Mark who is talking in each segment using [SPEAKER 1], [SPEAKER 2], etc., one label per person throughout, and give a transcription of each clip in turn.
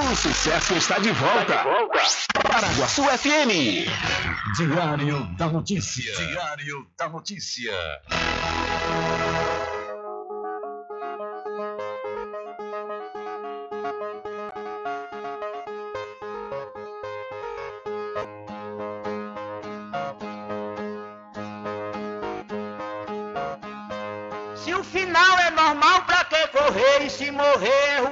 [SPEAKER 1] O sucesso está de volta. Está de volta. Paraguaçu FM.
[SPEAKER 2] Diário da Notícia. Diário da Notícia.
[SPEAKER 3] Se o final é normal, pra que correr? E se morrer é ruim,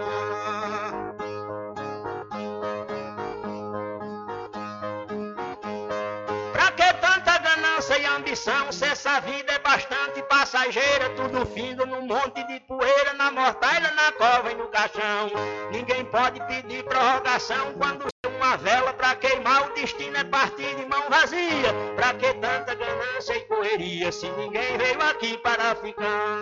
[SPEAKER 3] Ganância e ambição? Se essa vida é bastante passageira, tudo findo num monte de poeira, na mortalha, na cova e no caixão. Ninguém pode pedir prorrogação quando uma vela pra queimar, o destino é partir de mão vazia. Pra que tanta ganância e correria se ninguém veio aqui para ficar?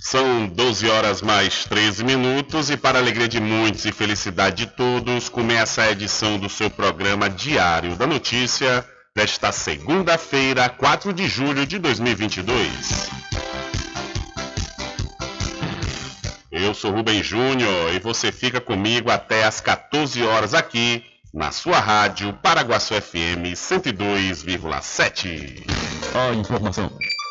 [SPEAKER 4] São 12 horas mais 13 minutos e para alegria de muitos e felicidade de todos, começa a edição do seu programa Diário da Notícia desta segunda-feira, 4 de julho de 2022. Eu sou Rubem Júnior e você fica comigo até às 14 horas aqui na sua rádio Paraguaçu FM 102,7.
[SPEAKER 2] A informação,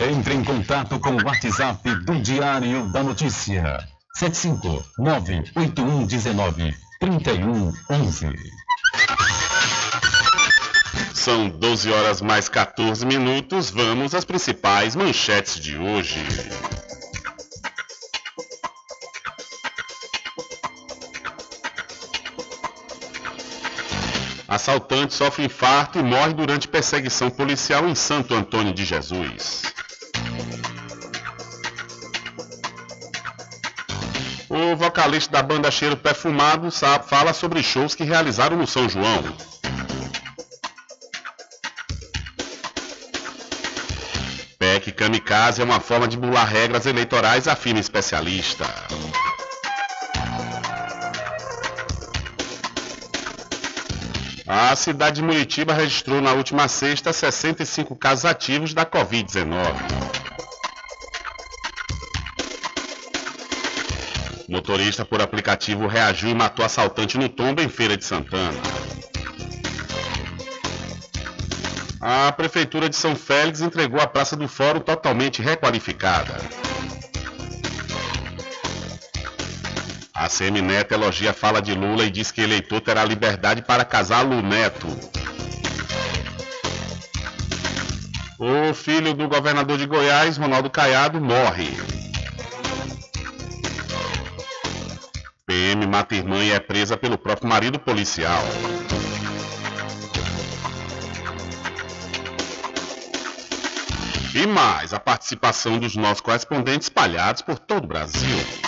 [SPEAKER 2] Entre em contato com o WhatsApp do Diário da Notícia. 759-8119-3111.
[SPEAKER 4] São 12 horas mais 14 minutos. Vamos às principais manchetes de hoje. Assaltante sofre infarto e morre durante perseguição policial em Santo Antônio de Jesus. O vocalista da banda Cheiro Perfumado fala sobre shows que realizaram no São João. PEC Kamikaze é uma forma de bular regras eleitorais, afirma especialista. A cidade de Muritiba registrou na última sexta 65 casos ativos da Covid-19. Motorista por aplicativo reagiu e matou assaltante no tombo em Feira de Santana. A Prefeitura de São Félix entregou a Praça do Fórum totalmente requalificada. A Semineto elogia a fala de Lula e diz que eleitor terá liberdade para casá-lo neto. O filho do governador de Goiás, Ronaldo Caiado, morre. PM mata irmã e é presa pelo próprio marido policial. E mais a participação dos nossos correspondentes espalhados por todo o Brasil.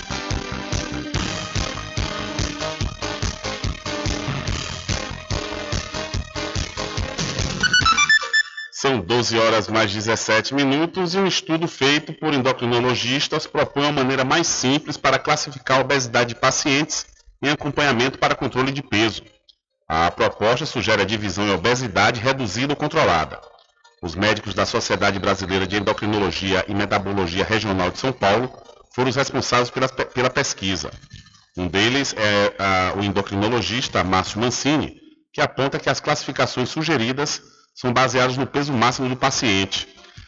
[SPEAKER 4] São 12 horas mais 17 minutos e um estudo feito por endocrinologistas propõe uma maneira mais simples para classificar a obesidade de pacientes em acompanhamento para controle de peso. A proposta sugere a divisão em obesidade reduzida ou controlada. Os médicos da Sociedade Brasileira de Endocrinologia e Metabologia Regional de São Paulo foram os responsáveis pela, pela pesquisa. Um deles é a, o endocrinologista Márcio Mancini, que aponta que as classificações sugeridas são baseados no peso máximo do paciente.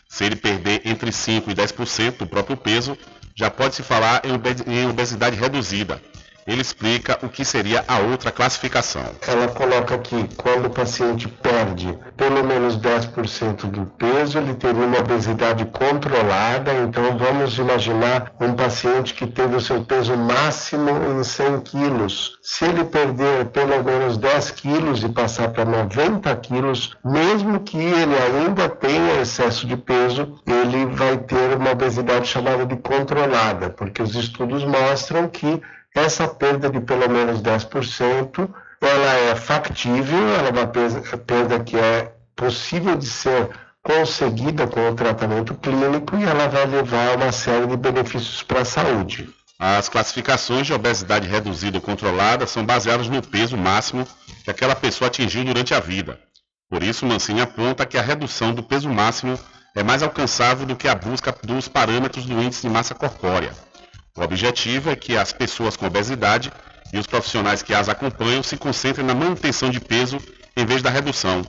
[SPEAKER 4] Se ele perder entre 5% e 10% do próprio peso, já pode se falar em obesidade reduzida. Ele explica o que seria a outra classificação.
[SPEAKER 5] Ela coloca que quando o paciente perde pelo menos 10% do peso, ele teria uma obesidade controlada. Então vamos imaginar um paciente que teve o seu peso máximo em 100 quilos. Se ele perder pelo menos 10 quilos e passar para 90 quilos, mesmo que ele ainda tenha excesso de peso, ele vai ter uma obesidade chamada de controlada, porque os estudos mostram que essa perda de pelo menos 10%, ela é factível, ela é uma perda que é possível de ser conseguida com o tratamento clínico e ela vai levar uma série de benefícios para a saúde.
[SPEAKER 4] As classificações de obesidade reduzida ou controlada são baseadas no peso máximo que aquela pessoa atingiu durante a vida. Por isso, Mancini aponta que a redução do peso máximo é mais alcançável do que a busca dos parâmetros do índice de massa corpórea. O objetivo é que as pessoas com obesidade e os profissionais que as acompanham se concentrem na manutenção de peso em vez da redução.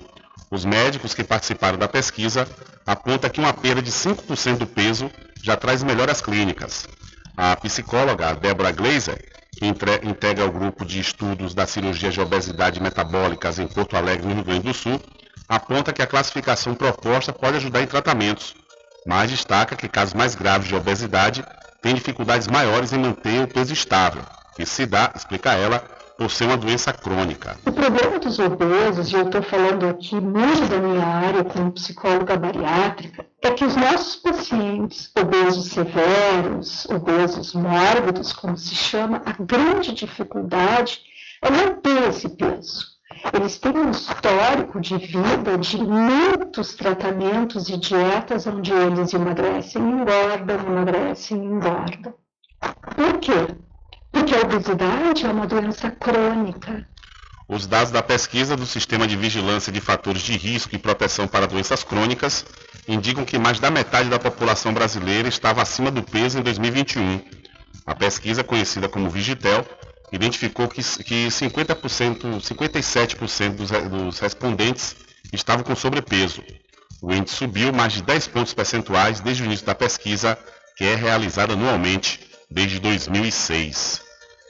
[SPEAKER 4] Os médicos que participaram da pesquisa apontam que uma perda de 5% do peso já traz melhoras clínicas. A psicóloga Débora Glazer, que integra o grupo de estudos da cirurgia de obesidade metabólicas em Porto Alegre, no Rio Grande do Sul, aponta que a classificação proposta pode ajudar em tratamentos, mas destaca que casos mais graves de obesidade têm dificuldades maiores em manter o peso estável. Isso se dá, explica ela, por ser uma doença crônica.
[SPEAKER 6] O problema dos obesos, e eu estou falando aqui muito da minha área como psicóloga bariátrica, é que os nossos pacientes obesos severos, obesos mórbidos, como se chama, a grande dificuldade é manter esse peso. Eles têm um histórico de vida de muitos tratamentos e dietas onde eles emagrecem, engordam, emagrecem, engordam. Por quê? Porque a obesidade é uma doença crônica.
[SPEAKER 4] Os dados da pesquisa do Sistema de Vigilância de Fatores de Risco e Proteção para Doenças Crônicas indicam que mais da metade da população brasileira estava acima do peso em 2021. A pesquisa, conhecida como Vigitel, identificou que, que 50%, 57% dos, dos respondentes estavam com sobrepeso. O índice subiu mais de 10 pontos percentuais desde o início da pesquisa, que é realizada anualmente desde 2006.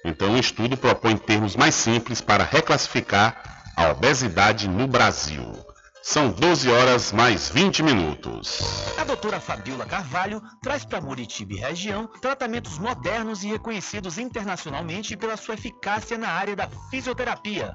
[SPEAKER 4] Então, o estudo propõe termos mais simples para reclassificar a obesidade no Brasil. São 12 horas mais 20 minutos.
[SPEAKER 7] A doutora Fabiola Carvalho traz para Muritiba região tratamentos modernos e reconhecidos internacionalmente pela sua eficácia na área da fisioterapia.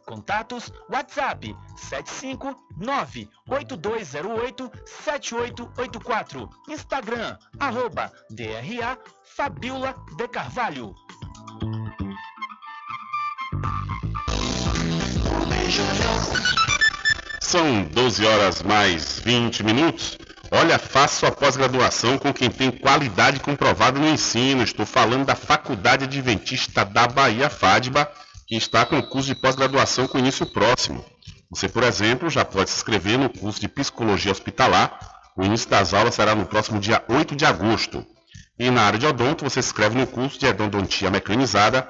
[SPEAKER 7] Contatos WhatsApp 759-8208-7884. Instagram, arroba DRA Fabiola de Carvalho.
[SPEAKER 4] São 12 horas mais 20 minutos. Olha, faça sua pós-graduação com quem tem qualidade comprovada no ensino. Estou falando da Faculdade Adventista da Bahia, FADBA que está com o curso de pós-graduação com início próximo. Você, por exemplo, já pode se inscrever no curso de Psicologia Hospitalar. O início das aulas será no próximo dia 8 de agosto. E na área de odonto, você se inscreve no curso de endodontia mecanizada.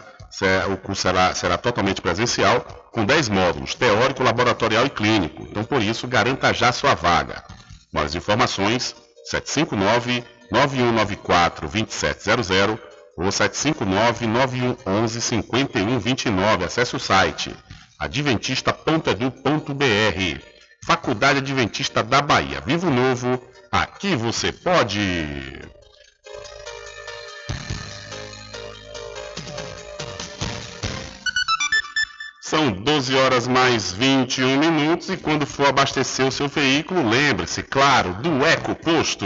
[SPEAKER 4] O curso será, será totalmente presencial, com 10 módulos, teórico, laboratorial e clínico. Então, por isso, garanta já sua vaga. Mais informações, 759 9194 2700 ou 759-9111-5129. Acesse o site adventista.edu.br. Faculdade Adventista da Bahia. Vivo Novo, aqui você pode. São 12 horas mais 21 minutos e quando for abastecer o seu veículo, lembre-se, claro, do Eco Posto.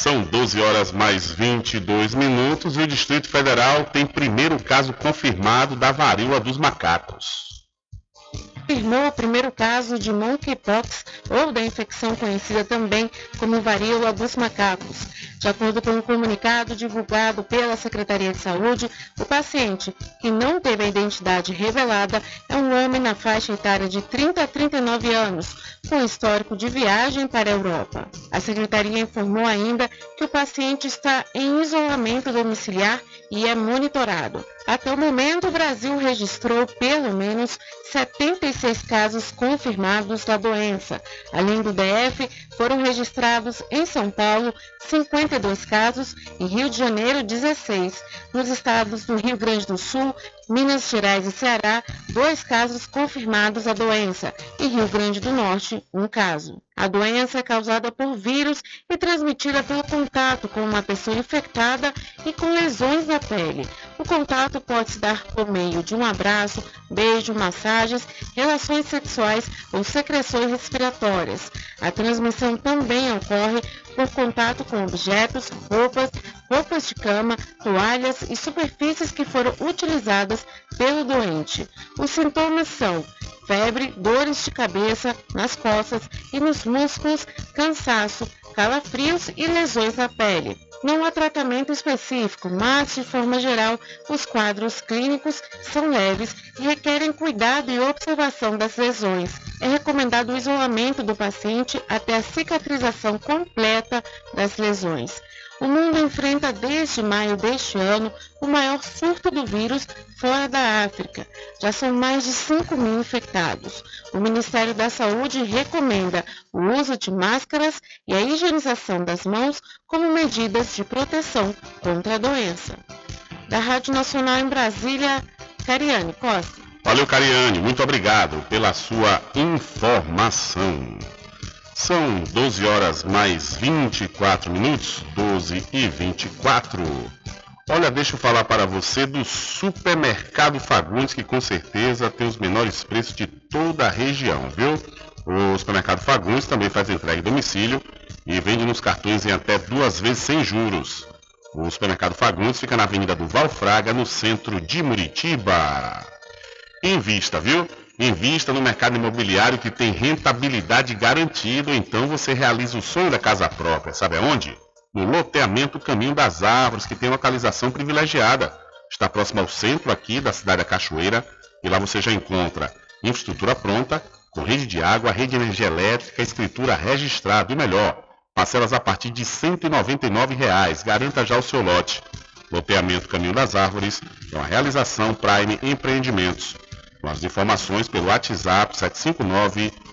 [SPEAKER 4] São 12 horas mais 22 minutos e o Distrito Federal tem primeiro caso confirmado da varíola dos macacos
[SPEAKER 8] confirmou o primeiro caso de monkeypox ou da infecção conhecida também como varíola dos macacos. De acordo com um comunicado divulgado pela Secretaria de Saúde, o paciente, que não teve a identidade revelada, é um homem na faixa etária de 30 a 39 anos, com histórico de viagem para a Europa. A Secretaria informou ainda que o paciente está em isolamento domiciliar e é monitorado. Até o momento, o Brasil registrou pelo menos 76 casos confirmados da doença. Além do DF, foram registrados em São Paulo 52 casos e Rio de Janeiro 16. Nos estados do Rio Grande do Sul, Minas Gerais e Ceará, dois casos confirmados da doença e Rio Grande do Norte, um caso. A doença é causada por vírus e transmitida pelo contato com uma pessoa infectada e com lesões na pele. O contato pode se dar por meio de um abraço, beijo, massagens, relações sexuais ou secreções respiratórias. A transmissão também ocorre por contato com objetos, roupas, roupas de cama, toalhas e superfícies que foram utilizadas pelo doente. Os sintomas são febre, dores de cabeça, nas costas e nos músculos, cansaço, calafrios e lesões na pele. Não há tratamento específico, mas, de forma geral, os quadros clínicos são leves e requerem cuidado e observação das lesões. É recomendado o isolamento do paciente até a cicatrização completa das lesões. O mundo enfrenta desde maio deste ano o maior surto do vírus fora da África. Já são mais de 5 mil infectados. O Ministério da Saúde recomenda o uso de máscaras e a higienização das mãos como medidas de proteção contra a doença. Da Rádio Nacional em Brasília, Cariane Costa.
[SPEAKER 4] Valeu, Cariane. Muito obrigado pela sua informação. São 12 horas mais 24 minutos, 12 e 24. Olha, deixa eu falar para você do Supermercado Fagundes, que com certeza tem os menores preços de toda a região, viu? O Supermercado Fagundes também faz entrega em domicílio e vende nos cartões em até duas vezes sem juros. O Supermercado Fagundes fica na Avenida do Valfraga, no centro de Muritiba. Invista, viu? Invista no mercado imobiliário que tem rentabilidade garantida, então você realiza o sonho da casa própria. Sabe aonde? No loteamento Caminho das Árvores, que tem localização privilegiada. Está próximo ao centro aqui da cidade da Cachoeira e lá você já encontra infraestrutura pronta, com rede de água, rede de energia elétrica, escritura registrada e melhor, parcelas a partir de 199 reais. Garanta já o seu lote. Loteamento Caminho das Árvores é uma realização Prime Empreendimentos. Com as informações pelo WhatsApp 759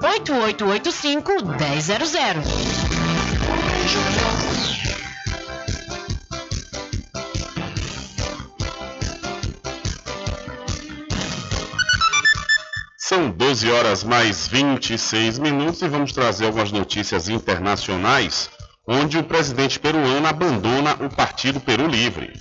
[SPEAKER 9] 98885 1000.
[SPEAKER 4] São 12 horas mais 26 minutos e vamos trazer algumas notícias internacionais, onde o presidente peruano abandona o Partido Peru Livre.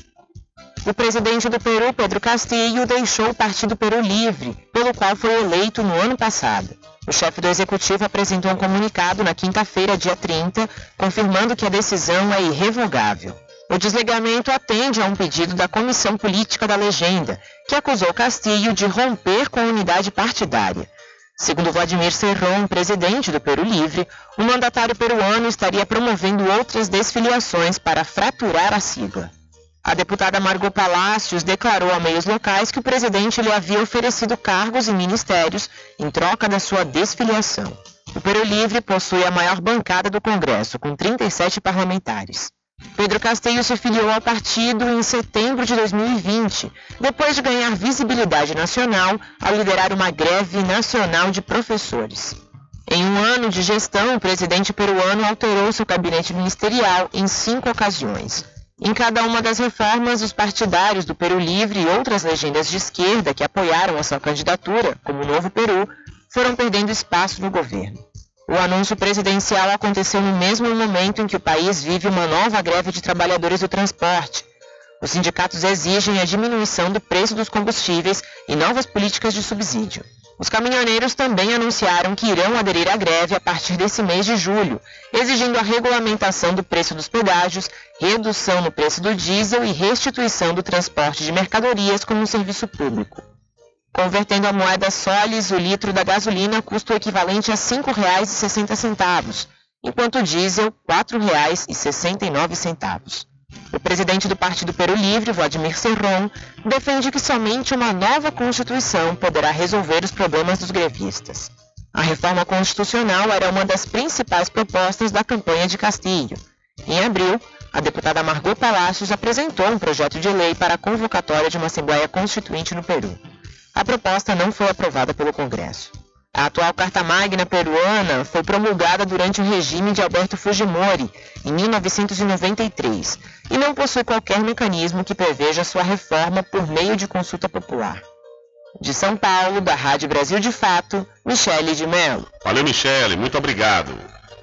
[SPEAKER 10] O presidente do Peru, Pedro Castillo, deixou o Partido Peru Livre, pelo qual foi eleito no ano passado. O chefe do executivo apresentou um comunicado na quinta-feira, dia 30, confirmando que a decisão é irrevogável. O desligamento atende a um pedido da Comissão Política da Legenda, que acusou Castillo de romper com a unidade partidária. Segundo Vladimir Serrón, presidente do Peru Livre, o mandatário peruano estaria promovendo outras desfiliações para fraturar a sigla. A deputada Margot Palacios declarou a meios locais que o presidente lhe havia oferecido cargos e ministérios em troca da sua desfiliação. O Peru Livre possui a maior bancada do Congresso, com 37 parlamentares. Pedro Castillo se filiou ao partido em setembro de 2020, depois de ganhar visibilidade nacional ao liderar uma greve nacional de professores. Em um ano de gestão, o presidente peruano alterou seu gabinete ministerial em cinco ocasiões. Em cada uma das reformas, os partidários do Peru Livre e outras legendas de esquerda que apoiaram a sua candidatura, como o Novo Peru, foram perdendo espaço no governo. O anúncio presidencial aconteceu no mesmo momento em que o país vive uma nova greve de trabalhadores do transporte. Os sindicatos exigem a diminuição do preço dos combustíveis e novas políticas de subsídio. Os caminhoneiros também anunciaram que irão aderir à greve a partir desse mês de julho, exigindo a regulamentação do preço dos pedágios, redução no preço do diesel e restituição do transporte de mercadorias como um serviço público. Convertendo a moeda soles, o litro da gasolina custa o equivalente a R$ 5,60, enquanto o diesel R$ 4,69. O presidente do Partido Peru Livre, Vladimir Serron, defende que somente uma nova Constituição poderá resolver os problemas dos grevistas. A reforma constitucional era uma das principais propostas da campanha de Castilho. Em abril, a deputada Margot Palacios apresentou um projeto de lei para a convocatória de uma Assembleia Constituinte no Peru. A proposta não foi aprovada pelo Congresso. A atual Carta Magna peruana foi promulgada durante o regime de Alberto Fujimori, em 1993, e não possui qualquer mecanismo que preveja sua reforma por meio de consulta popular. De São Paulo, da Rádio Brasil de Fato, Michele de Mello.
[SPEAKER 4] Valeu, Michele, muito obrigado.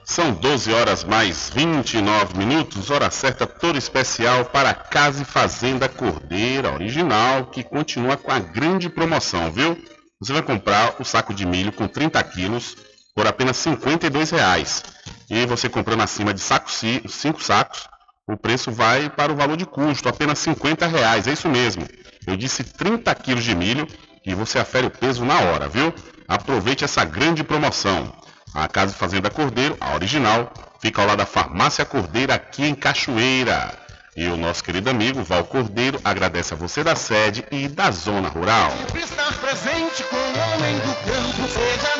[SPEAKER 4] São 12 horas mais 29 minutos, hora certa toda especial para Casa e Fazenda Cordeira original, que continua com a grande promoção, viu? Você vai comprar o saco de milho com 30 quilos por apenas R$ 52,00. E você comprando acima de saco, 5 sacos, o preço vai para o valor de custo, apenas R$ 50,00. É isso mesmo. Eu disse 30 quilos de milho e você afere o peso na hora, viu? Aproveite essa grande promoção. A Casa Fazenda Cordeiro, a original, fica ao lado da Farmácia Cordeiro aqui em Cachoeira. E o nosso querido amigo Val Cordeiro agradece a você da sede e da zona rural.
[SPEAKER 11] Sempre estar presente com o homem do campo, seja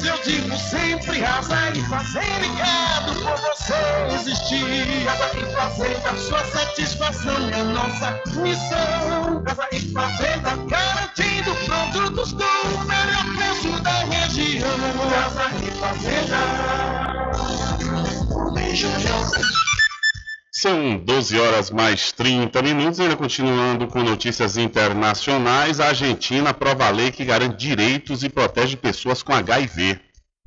[SPEAKER 11] Pois eu digo sempre, casa e fazer ligado por você existir. Casa e fazenda, sua satisfação é nossa missão. Casa e fazenda, garantindo produtos com o melhor preço da região. Casa e fazenda.
[SPEAKER 4] São 12 horas mais 30 minutos, ainda continuando com notícias internacionais. A Argentina aprova a lei que garante direitos e protege pessoas com HIV.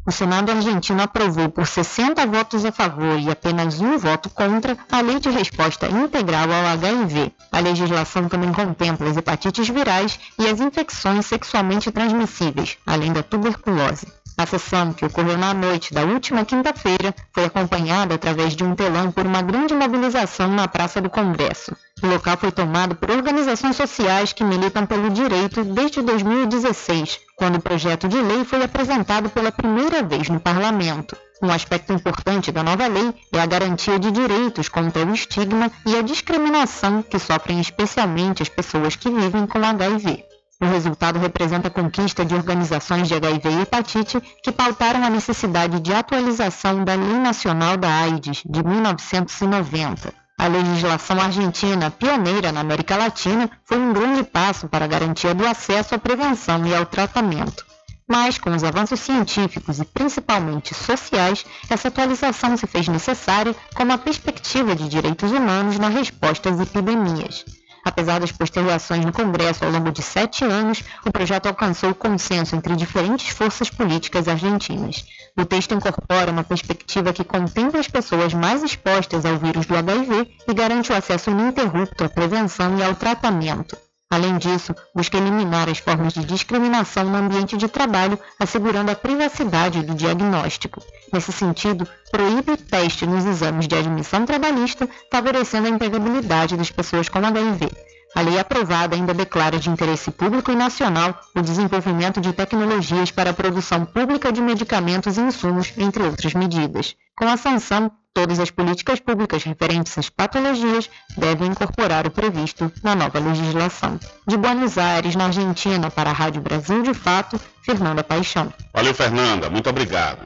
[SPEAKER 12] O Senado argentino aprovou por 60 votos a favor e apenas um voto contra a lei de resposta integral ao HIV. A legislação também contempla as hepatites virais e as infecções sexualmente transmissíveis, além da tuberculose. A sessão, que ocorreu na noite da última quinta-feira, foi acompanhada através de um telão por uma grande mobilização na Praça do Congresso. O local foi tomado por organizações sociais que militam pelo direito desde 2016, quando o projeto de lei foi apresentado pela primeira vez no parlamento. Um aspecto importante da nova lei é a garantia de direitos contra o estigma e a discriminação que sofrem especialmente as pessoas que vivem com HIV. O resultado representa a conquista de organizações de HIV e hepatite que pautaram a necessidade de atualização da Lei Nacional da AIDS de 1990. A legislação argentina, pioneira na América Latina, foi um grande passo para a garantia do acesso à prevenção e ao tratamento. Mas, com os avanços científicos e principalmente sociais, essa atualização se fez necessária com uma perspectiva de direitos humanos na resposta às epidemias. Apesar das postergações no Congresso ao longo de sete anos, o projeto alcançou consenso entre diferentes forças políticas argentinas. O texto incorpora uma perspectiva que contempla as pessoas mais expostas ao vírus do HIV e garante o acesso ininterrupto à prevenção e ao tratamento. Além disso, busca eliminar as formas de discriminação no ambiente de trabalho, assegurando a privacidade do diagnóstico. Nesse sentido, proíbe o teste nos exames de admissão trabalhista, favorecendo a empregabilidade das pessoas com HIV. A lei aprovada ainda declara de interesse público e nacional o desenvolvimento de tecnologias para a produção pública de medicamentos e insumos, entre outras medidas. Com a sanção, todas as políticas públicas referentes às patologias devem incorporar o previsto na nova legislação. De Buenos Aires, na Argentina, para a Rádio Brasil de Fato, Fernanda Paixão.
[SPEAKER 4] Valeu, Fernanda, muito obrigado.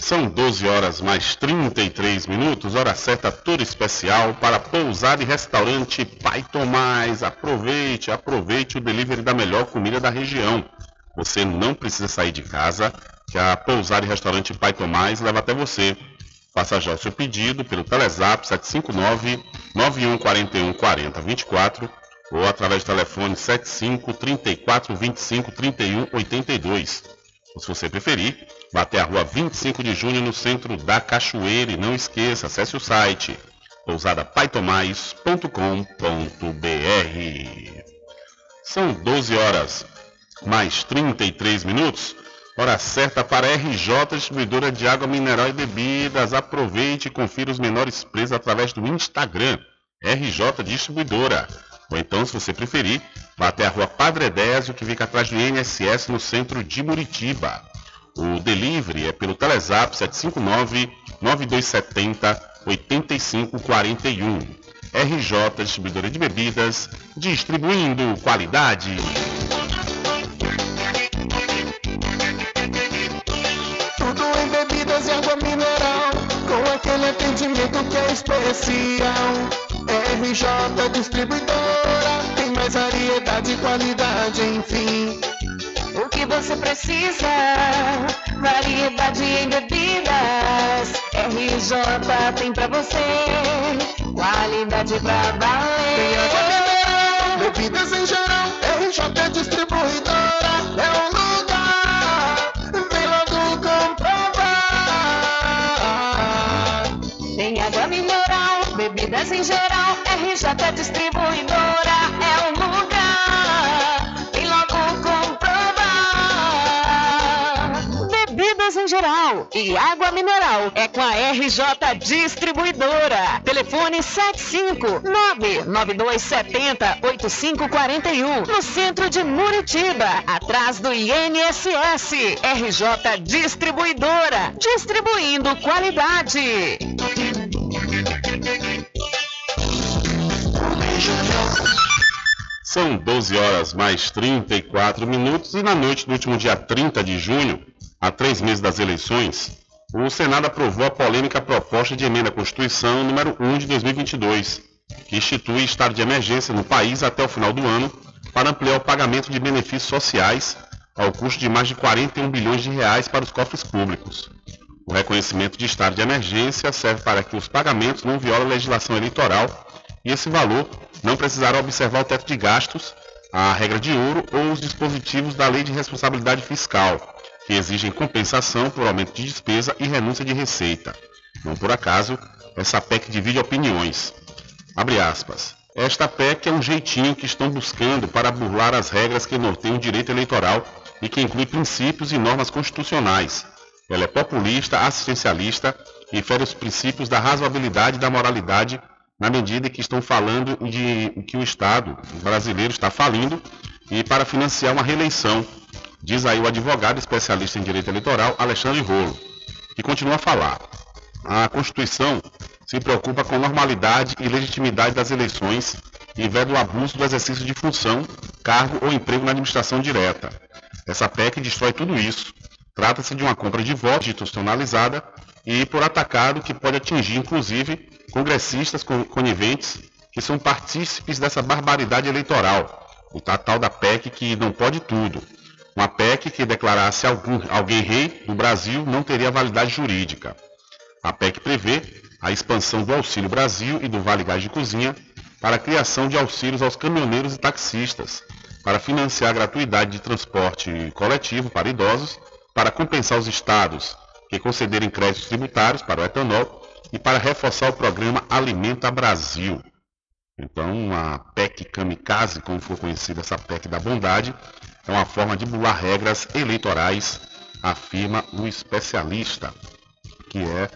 [SPEAKER 4] São 12 horas mais 33 minutos, hora certa toda especial para pousada e restaurante Pai Tomás. Aproveite, aproveite o delivery da melhor comida da região. Você não precisa sair de casa, que a pousada e restaurante Pai Tomás leva até você. Faça já o seu pedido pelo Telezap 759 9141 4024 ou através do telefone 75 34 25 31 82. Ou se você preferir, Vá até a rua 25 de junho no centro da Cachoeira e não esqueça, acesse o site pousadapaitomais.com.br. São 12 horas mais 33 minutos. Hora certa para a RJ Distribuidora de Água Mineral e Bebidas. Aproveite e confira os menores preços através do Instagram RJ Distribuidora. Ou então, se você preferir, vá até a rua Padre Edésio, que fica atrás do INSS no centro de Muritiba. O delivery é pelo Telezap 759-9270-8541. RJ Distribuidora de Bebidas, distribuindo qualidade.
[SPEAKER 11] Tudo em atendimento que é especial. RJ Distribuidora, mais variedade e qualidade, enfim.
[SPEAKER 13] O que você precisa? Variedade em bebidas. RJ tem pra você. Qualidade pra valer.
[SPEAKER 11] Bebidas em geral. RJ Distribuidora é um lugar. Vem logo comprovar.
[SPEAKER 13] Tem água mineral, bebidas em geral. RJ Distribuidora e água mineral é com a RJ Distribuidora. Telefone 75992708541 no centro de Muritiba, atrás do INSS. RJ Distribuidora, distribuindo qualidade.
[SPEAKER 4] São 12 horas mais 34 minutos e na noite do último dia 30 de junho, a três meses das eleições, o Senado aprovou a polêmica proposta de emenda à Constituição número 1 de 2022, que institui estado de emergência no país até o final do ano para ampliar o pagamento de benefícios sociais ao custo de mais de 41 bilhões de reais para os cofres públicos. O reconhecimento de estado de emergência serve para que os pagamentos não violem a legislação eleitoral e esse valor não precisará observar o teto de gastos, a regra de ouro ou os dispositivos da Lei de Responsabilidade Fiscal, que exigem compensação por aumento de despesa e renúncia de receita. Não por acaso, essa PEC divide opiniões. Abre aspas. Esta PEC é um jeitinho que estão buscando para burlar as regras que norteiam o direito eleitoral e que inclui princípios e normas constitucionais. Ela é populista, assistencialista e fere os princípios da razoabilidade e da moralidade na medida em que estão falando de que o Estado brasileiro está falindo e para financiar uma reeleição, diz aí o advogado especialista em direito eleitoral Alexandre Rolo, que continua a falar. A Constituição se preocupa com normalidade e legitimidade das eleições e veda o abuso do exercício de função, cargo ou emprego na administração direta. Essa PEC destrói tudo isso. Trata-se de uma compra de votos institucionalizada e por atacado que pode atingir, inclusive, congressistas coniventes que são partícipes dessa barbaridade eleitoral, o tal da PEC que não pode tudo. Uma PEC que declarasse algum, alguém rei no Brasil não teria validade jurídica. A PEC prevê a expansão do Auxílio Brasil e do Vale Gás de Cozinha para a criação de auxílios aos caminhoneiros e taxistas, para financiar a gratuidade de transporte coletivo para idosos, para compensar os estados que concederem créditos tributários para o etanol e para reforçar o programa Alimenta Brasil. Então, a PEC Kamikaze, como for conhecida essa PEC da bondade, é uma forma de bular regras eleitorais, afirma o especialista, que é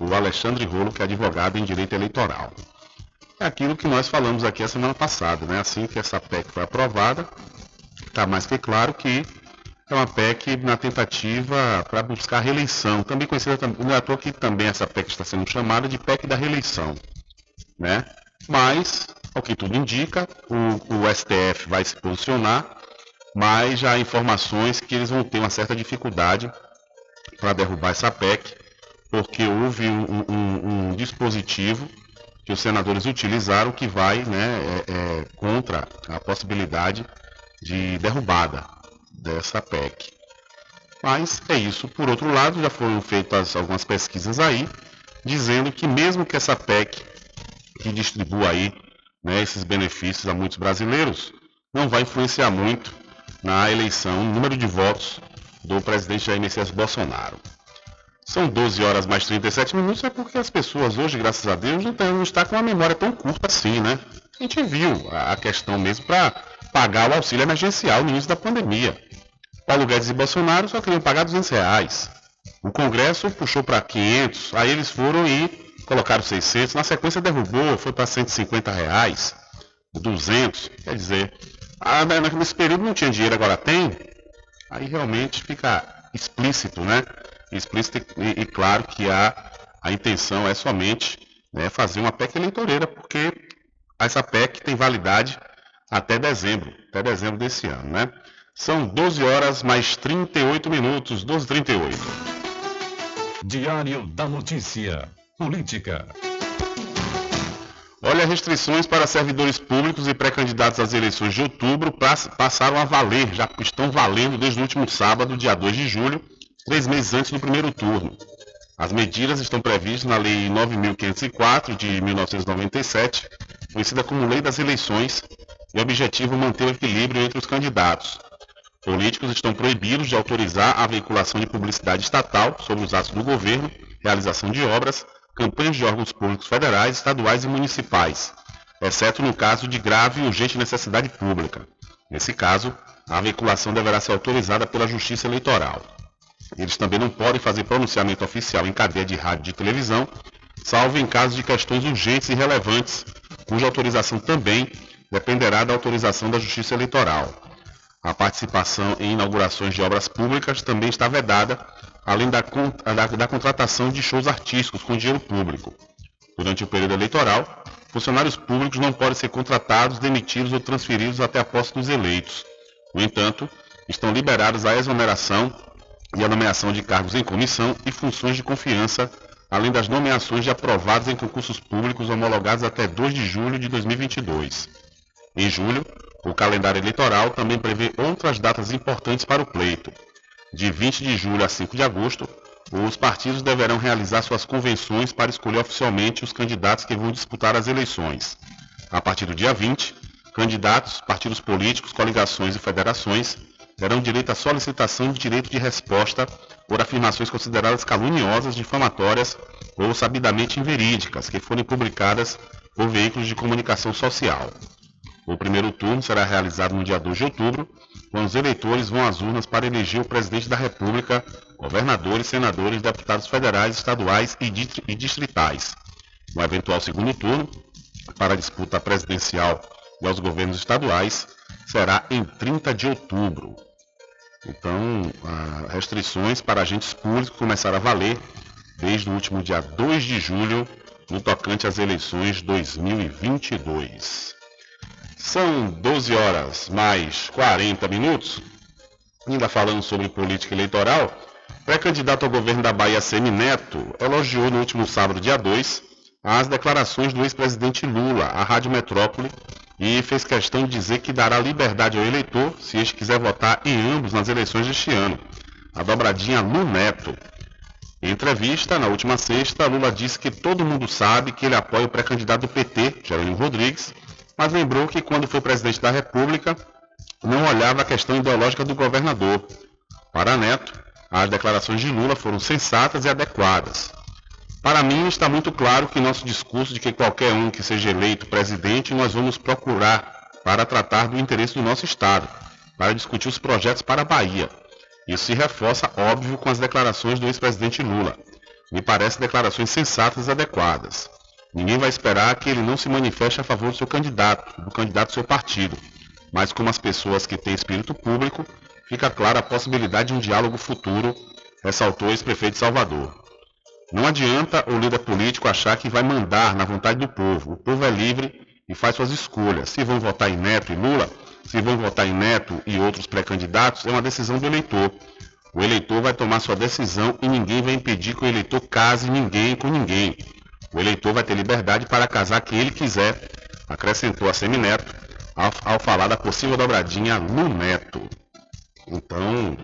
[SPEAKER 4] o Alexandre Rolo, que é advogado em direito eleitoral. É aquilo que nós falamos aqui a semana passada, né? Assim que essa PEC foi aprovada, está mais que claro que é uma PEC na tentativa para buscar reeleição, também conhecida, não é à toa que também essa PEC está sendo chamada de PEC da reeleição. Né? Mas, ao que tudo indica, o, o STF vai se posicionar, mas já há informações que eles vão ter uma certa dificuldade para derrubar essa PEC, porque houve um, um, um, dispositivo que os senadores utilizaram que vai né, é, é, contra a possibilidade de derrubada dessa PEC. Mas é isso. Por outro lado, já foram feitas algumas pesquisas aí, dizendo que mesmo que essa PEC, que distribua aí né, esses benefícios a muitos brasileiros, não vai influenciar muito na eleição, número de votos do presidente Jair Messias Bolsonaro. São 12 horas mais 37 minutos, é porque as pessoas hoje, graças a Deus, não, tem, não está com uma memória tão curta assim, né? A gente viu a questão mesmo para pagar o auxílio emergencial no início da pandemia. Paulo Guedes e Bolsonaro só queriam pagar 200 reais. O Congresso puxou para 500, aí eles foram e colocaram 600, na sequência derrubou, foi para 150 reais, 200, quer dizer, ah, nesse período não tinha dinheiro, agora tem, aí realmente fica explícito, né? Explícito e, e claro que a, a intenção é somente né, fazer uma PEC eleitoreira, porque essa PEC tem validade até dezembro, até dezembro desse ano, né? São 12 horas mais 38 minutos, 12 38
[SPEAKER 2] Diário da Notícia. Política.
[SPEAKER 4] Olha, restrições para servidores públicos e pré-candidatos às eleições de outubro passaram a valer, já estão valendo desde o último sábado, dia 2 de julho, três meses antes do primeiro turno. As medidas estão previstas na Lei 9.504 de 1997, conhecida como Lei das Eleições, e o objetivo é manter o equilíbrio entre os candidatos. Políticos estão proibidos de autorizar a veiculação de publicidade estatal sobre os atos do governo, realização de obras, campanhas de órgãos públicos federais, estaduais e municipais, exceto no caso de grave e urgente necessidade pública. Nesse caso, a veiculação deverá ser autorizada pela Justiça Eleitoral. Eles também não podem fazer pronunciamento oficial em cadeia de rádio e televisão, salvo em casos de questões urgentes e relevantes, cuja autorização também dependerá da autorização da Justiça Eleitoral. A participação em inaugurações de obras públicas também está vedada, além da, da, da contratação de shows artísticos com dinheiro público. Durante o período eleitoral, funcionários públicos não podem ser contratados, demitidos ou transferidos até a posse dos eleitos. No entanto, estão liberados a exoneração e a nomeação de cargos em comissão e funções de confiança, além das nomeações de aprovados em concursos públicos homologados até 2 de julho de 2022. Em julho, o calendário eleitoral também prevê outras datas importantes para o pleito. De 20 de julho a 5 de agosto, os partidos deverão realizar suas convenções para escolher oficialmente os candidatos que vão disputar as eleições. A partir do dia 20, candidatos, partidos políticos, coligações e federações terão direito à solicitação de direito de resposta por afirmações consideradas caluniosas, difamatórias ou sabidamente inverídicas que forem publicadas por veículos de comunicação social. O primeiro turno será realizado no dia 2 de outubro, quando os eleitores vão às urnas para eleger o presidente da República, governadores, senadores, deputados federais, estaduais e distritais. No eventual segundo turno, para a disputa presidencial e aos governos estaduais, será em 30 de outubro. Então, restrições para agentes públicos começaram a valer desde o último dia 2 de julho, no tocante às eleições 2022. São 12 horas mais 40 minutos. Ainda falando sobre política eleitoral, pré-candidato ao governo da Bahia, Semineto, elogiou no último sábado, dia 2, as declarações do ex-presidente Lula à Rádio Metrópole e fez questão de dizer que dará liberdade ao eleitor se este quiser votar em ambos nas eleições deste ano. A dobradinha Lu Neto. Em entrevista, na última sexta, Lula disse que todo mundo sabe que ele apoia o pré-candidato do PT, Jerônimo Rodrigues, mas lembrou que quando foi presidente da República, não olhava a questão ideológica do governador. Para Neto, as declarações de Lula foram sensatas e adequadas. Para mim está muito claro que nosso discurso de que qualquer um que seja eleito presidente nós vamos procurar para tratar do interesse do nosso Estado, para discutir os projetos para a Bahia. Isso se reforça, óbvio, com as declarações do ex-presidente Lula. Me parecem declarações sensatas e adequadas. Ninguém vai esperar que ele não se manifeste a favor do seu candidato, do candidato do seu partido. Mas como as pessoas que têm espírito público, fica clara a possibilidade de um diálogo futuro, ressaltou o ex-prefeito de Salvador. Não adianta o líder político achar que vai mandar na vontade do povo. O povo é livre e faz suas escolhas. Se vão votar em Neto e Lula, se vão votar em Neto e outros pré-candidatos, é uma decisão do eleitor. O eleitor vai tomar sua decisão e ninguém vai impedir que o eleitor case ninguém com ninguém. O eleitor vai ter liberdade para casar quem ele quiser, acrescentou a Semineto ao, ao falar da possível dobradinha Lu Neto. Então,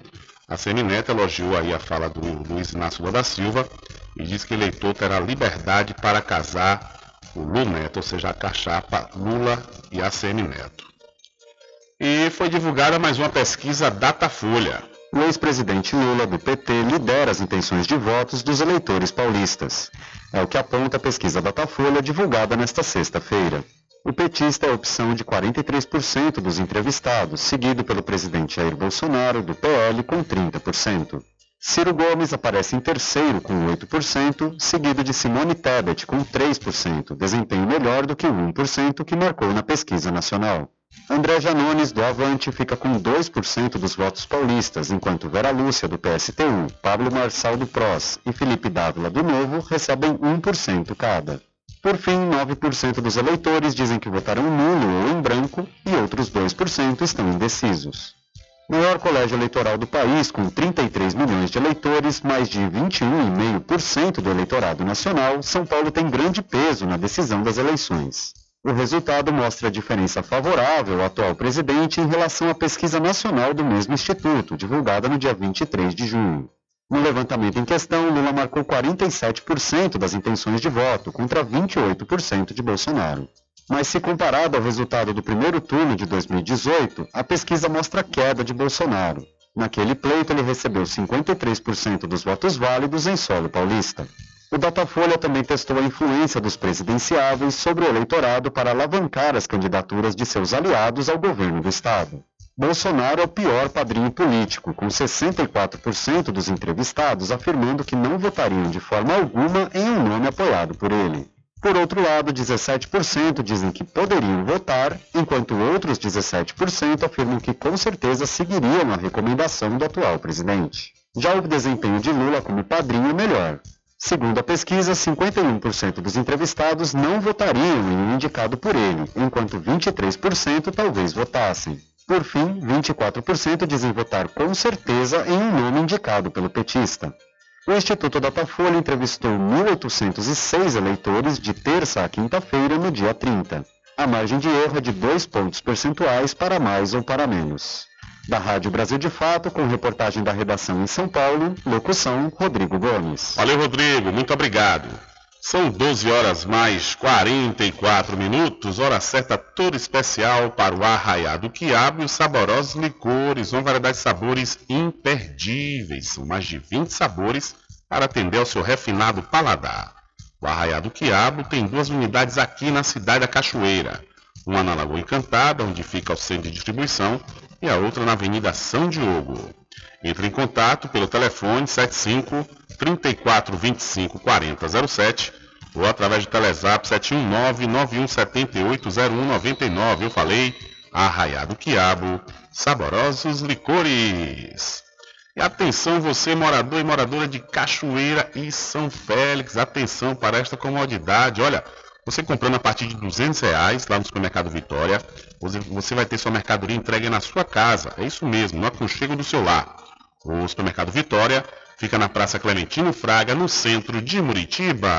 [SPEAKER 4] a Semineto elogiou aí a fala do Luiz Inácio Lula da Silva e diz que o eleitor terá liberdade para casar o Lula Neto, ou seja, a cachapa Lula e a ACM Neto. E foi divulgada mais uma pesquisa Datafolha.
[SPEAKER 14] O ex-presidente Lula, do PT, lidera as intenções de votos dos eleitores paulistas. É o que aponta a pesquisa Datafolha divulgada nesta sexta-feira. O petista é a opção de 43% dos entrevistados, seguido pelo presidente Jair Bolsonaro, do PL, com 30%. Ciro Gomes aparece em terceiro com 8%, seguido de Simone Tebet com 3%, desempenho melhor do que o 1% que marcou na pesquisa nacional. André Janones, do Avante, fica com 2% dos votos paulistas, enquanto Vera Lúcia, do PSTU, Pablo Marçal, do PROS e Felipe Dávila, do Novo, recebem 1% cada. Por fim, 9% dos eleitores dizem que votarão nulo ou em branco e outros 2% estão indecisos. Maior colégio eleitoral do país, com 33 milhões de eleitores, mais de 21,5% do eleitorado nacional, São Paulo tem grande peso na decisão das eleições. O resultado mostra a diferença favorável ao atual presidente em relação à pesquisa nacional do mesmo instituto, divulgada no dia 23 de junho. No levantamento em questão, Lula marcou 47% das intenções de voto, contra 28% de Bolsonaro. Mas se comparado ao resultado do primeiro turno de 2018, a pesquisa mostra queda de Bolsonaro. Naquele pleito, ele recebeu 53% dos votos válidos em solo paulista. O Datafolha também testou a influência dos presidenciáveis sobre o eleitorado para alavancar as candidaturas de seus aliados ao governo do Estado. Bolsonaro é o pior padrinho político, com 64% dos entrevistados afirmando que não votariam de forma alguma em um nome apoiado por ele. Por outro lado, 17% dizem que poderiam votar, enquanto outros 17% afirmam que com certeza seguiriam a recomendação do atual presidente. Já o desempenho de Lula como padrinho é melhor, Segundo a pesquisa, 51% dos entrevistados não votariam em um indicado por ele, enquanto 23% talvez votassem. Por fim, 24% dizem votar com certeza em um nome indicado pelo petista. O Instituto Datafolha entrevistou 1.806 eleitores de terça a quinta-feira, no dia 30. A margem de erro é de 2 pontos percentuais para mais ou para menos. Da Rádio Brasil de Fato, com reportagem da redação em São Paulo, locução Rodrigo Gomes.
[SPEAKER 4] Valeu, Rodrigo, muito obrigado. São 12 horas mais 44 minutos, hora certa toda especial para o arraiado quiabo e os saborosos licores, uma variedade de sabores imperdíveis. São mais de 20 sabores para atender ao seu refinado paladar. O arraiado quiabo tem duas unidades aqui na cidade da Cachoeira. Uma na Lagoa Encantada, onde fica o centro de distribuição, e a outra na Avenida São Diogo. Entre em contato pelo telefone 75 34 25 40 07 ou através do Telezap 719 9178 0199. Eu falei, Arraiado Quiabo, saborosos licores. E atenção você morador e moradora de Cachoeira e São Félix, atenção para esta comodidade. Olha, você comprando a partir de 200 reais lá no supermercado Vitória, você vai ter sua mercadoria entregue na sua casa. É isso mesmo, no aconchego do seu lar. O supermercado Vitória fica na Praça Clementino Fraga, no centro de Muritiba.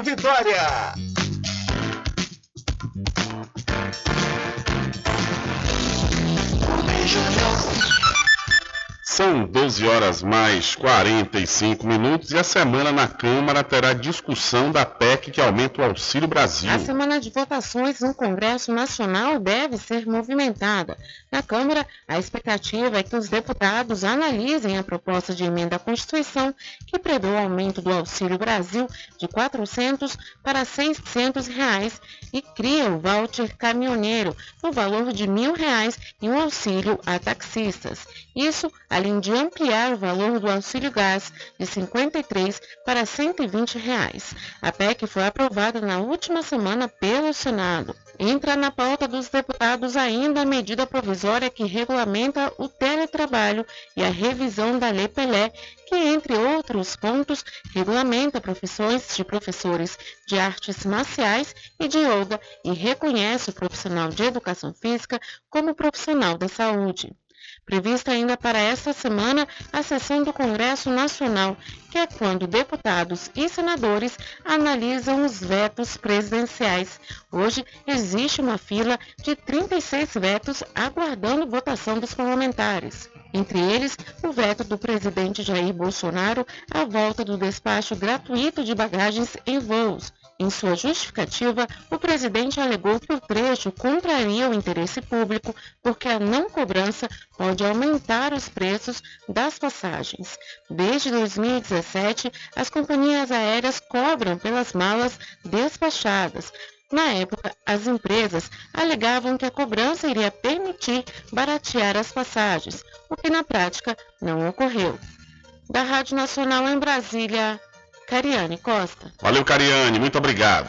[SPEAKER 1] Vitória.
[SPEAKER 4] São 12 horas mais 45 minutos e a semana na Câmara terá discussão da PEC que aumenta o Auxílio Brasil.
[SPEAKER 8] A semana de votações no Congresso Nacional deve ser movimentada. Na Câmara, a expectativa é que os deputados analisem a proposta de emenda à Constituição que prevê o aumento do Auxílio Brasil de R$ 400 para 600 reais e cria o voucher caminhoneiro no valor de R$ 1.000 e um auxílio a taxistas. Isso, além de ampliar o valor do auxílio gás de R$ 53 para 120 reais. A PEC foi aprovada na última semana pelo Senado. Entra na pauta dos deputados ainda a medida provisória que regulamenta o teletrabalho e a revisão da Lei Pelé, que, entre outros pontos, regulamenta profissões de professores de artes marciais e de yoga e reconhece o profissional de educação física como profissional da saúde. Prevista ainda para esta semana a sessão do Congresso Nacional, que é quando deputados e senadores analisam os vetos presidenciais. Hoje existe uma fila de 36 vetos aguardando votação dos parlamentares. Entre eles, o veto do presidente Jair Bolsonaro à volta do despacho gratuito de bagagens em voos. Em sua justificativa, o presidente alegou que o trecho contraria o interesse público porque a não cobrança pode aumentar os preços das passagens. Desde 2017, as companhias aéreas cobram pelas malas despachadas, Na época, as empresas alegavam que a cobrança iria permitir baratear as passagens, o que na prática não ocorreu. Da Rádio Nacional em Brasília, Cariane Costa.
[SPEAKER 4] Valeu, Cariane, muito obrigado.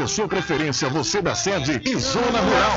[SPEAKER 1] a sua preferência, você da sede e Zona Rural.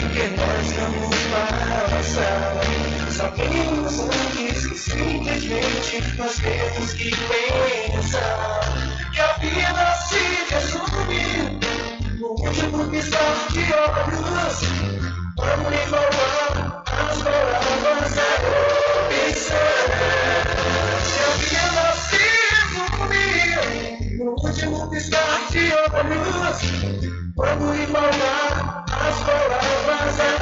[SPEAKER 11] que nós vamos passar. Sabemos antes que simplesmente nós temos que pensar que a vida se resume no último piscar de olhos. Vamos igualar as palavras da opção. No último piscar de olhos. Vamos igualar as palavras da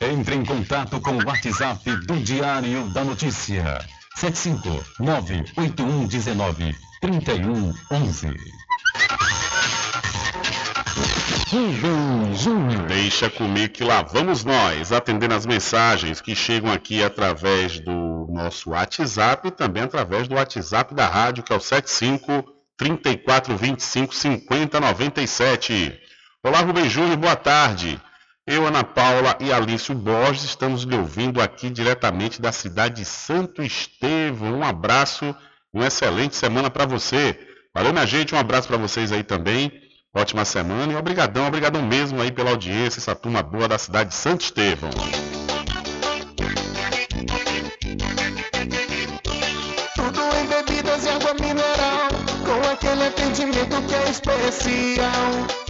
[SPEAKER 2] Entre em contato com o WhatsApp do Diário da Notícia. 759-8119-3111.
[SPEAKER 4] Deixa comigo que lá vamos nós, atendendo as mensagens que chegam aqui através do nosso WhatsApp e também através do WhatsApp da rádio, que é o 75 3425 5097. Olá, Rubem Júnior, boa tarde. Eu, Ana Paula e Alício Borges estamos lhe ouvindo aqui diretamente da cidade de Santo Estevão. Um abraço uma excelente semana para você. Valeu, minha gente, um abraço para vocês aí também. Ótima semana e obrigadão, obrigadão mesmo aí pela audiência, essa turma boa da cidade de Santo Estevão.
[SPEAKER 11] Tudo em bebidas e água mineral, com aquele atendimento que é especial.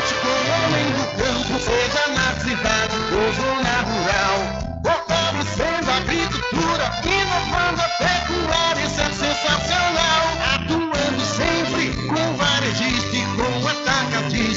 [SPEAKER 11] com o homem do campo, seja na cidade ou zona rural.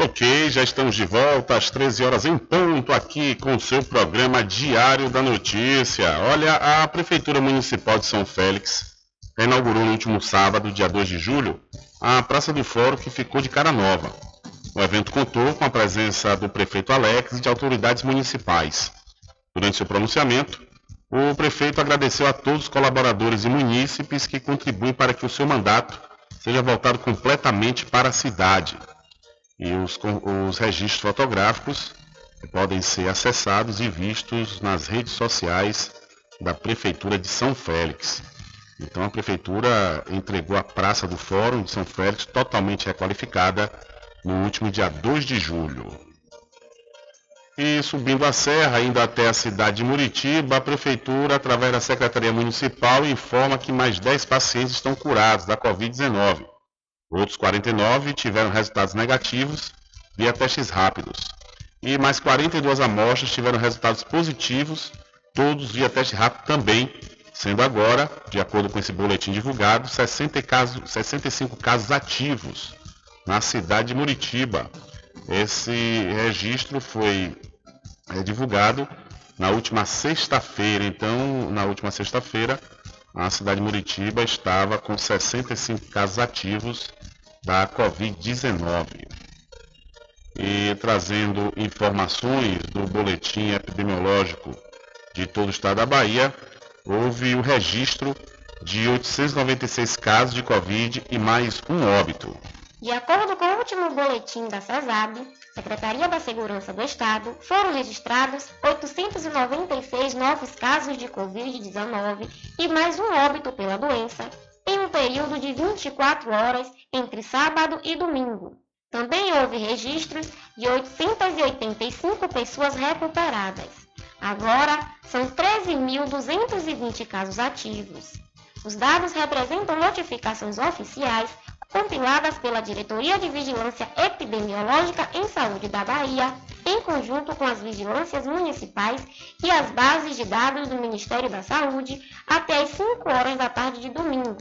[SPEAKER 4] Ok, já estamos de volta às 13 horas em ponto aqui com o seu programa Diário da Notícia. Olha, a Prefeitura Municipal de São Félix inaugurou no último sábado, dia 2 de julho, a Praça do Fórum que ficou de cara nova. O evento contou com a presença do prefeito Alex e de autoridades municipais. Durante seu pronunciamento, o prefeito agradeceu a todos os colaboradores e munícipes que contribuem para que o seu mandato seja voltado completamente para a cidade. E os, os registros fotográficos podem ser acessados e vistos nas redes sociais da Prefeitura de São Félix. Então a Prefeitura entregou a Praça do Fórum de São Félix totalmente requalificada no último dia 2 de julho. E subindo a serra, indo até a cidade de Muritiba, a Prefeitura, através da Secretaria Municipal, informa que mais 10 pacientes estão curados da Covid-19. Outros 49 tiveram resultados negativos via testes rápidos. E mais 42 amostras tiveram resultados positivos, todos via teste rápido também, sendo agora, de acordo com esse boletim divulgado, 60 casos, 65 casos ativos na cidade de Muritiba. Esse registro foi é, divulgado na última sexta-feira. Então, na última sexta-feira, a cidade de Muritiba estava com 65 casos ativos da Covid-19. E trazendo informações do boletim epidemiológico de todo o estado da Bahia, houve o registro de 896 casos de Covid e mais um óbito.
[SPEAKER 15] De acordo com o último boletim da CESAB, Secretaria da Segurança do Estado, foram registrados 896 novos casos de Covid-19 e mais um óbito pela doença em um período de 24 horas entre sábado e domingo. Também houve registros de 885 pessoas recuperadas. Agora, são 13.220 casos ativos. Os dados representam notificações oficiais compiladas pela Diretoria de Vigilância Epidemiológica em Saúde da Bahia, em conjunto com as vigilâncias municipais e as bases de dados do Ministério da Saúde, até às 5 horas da tarde de domingo.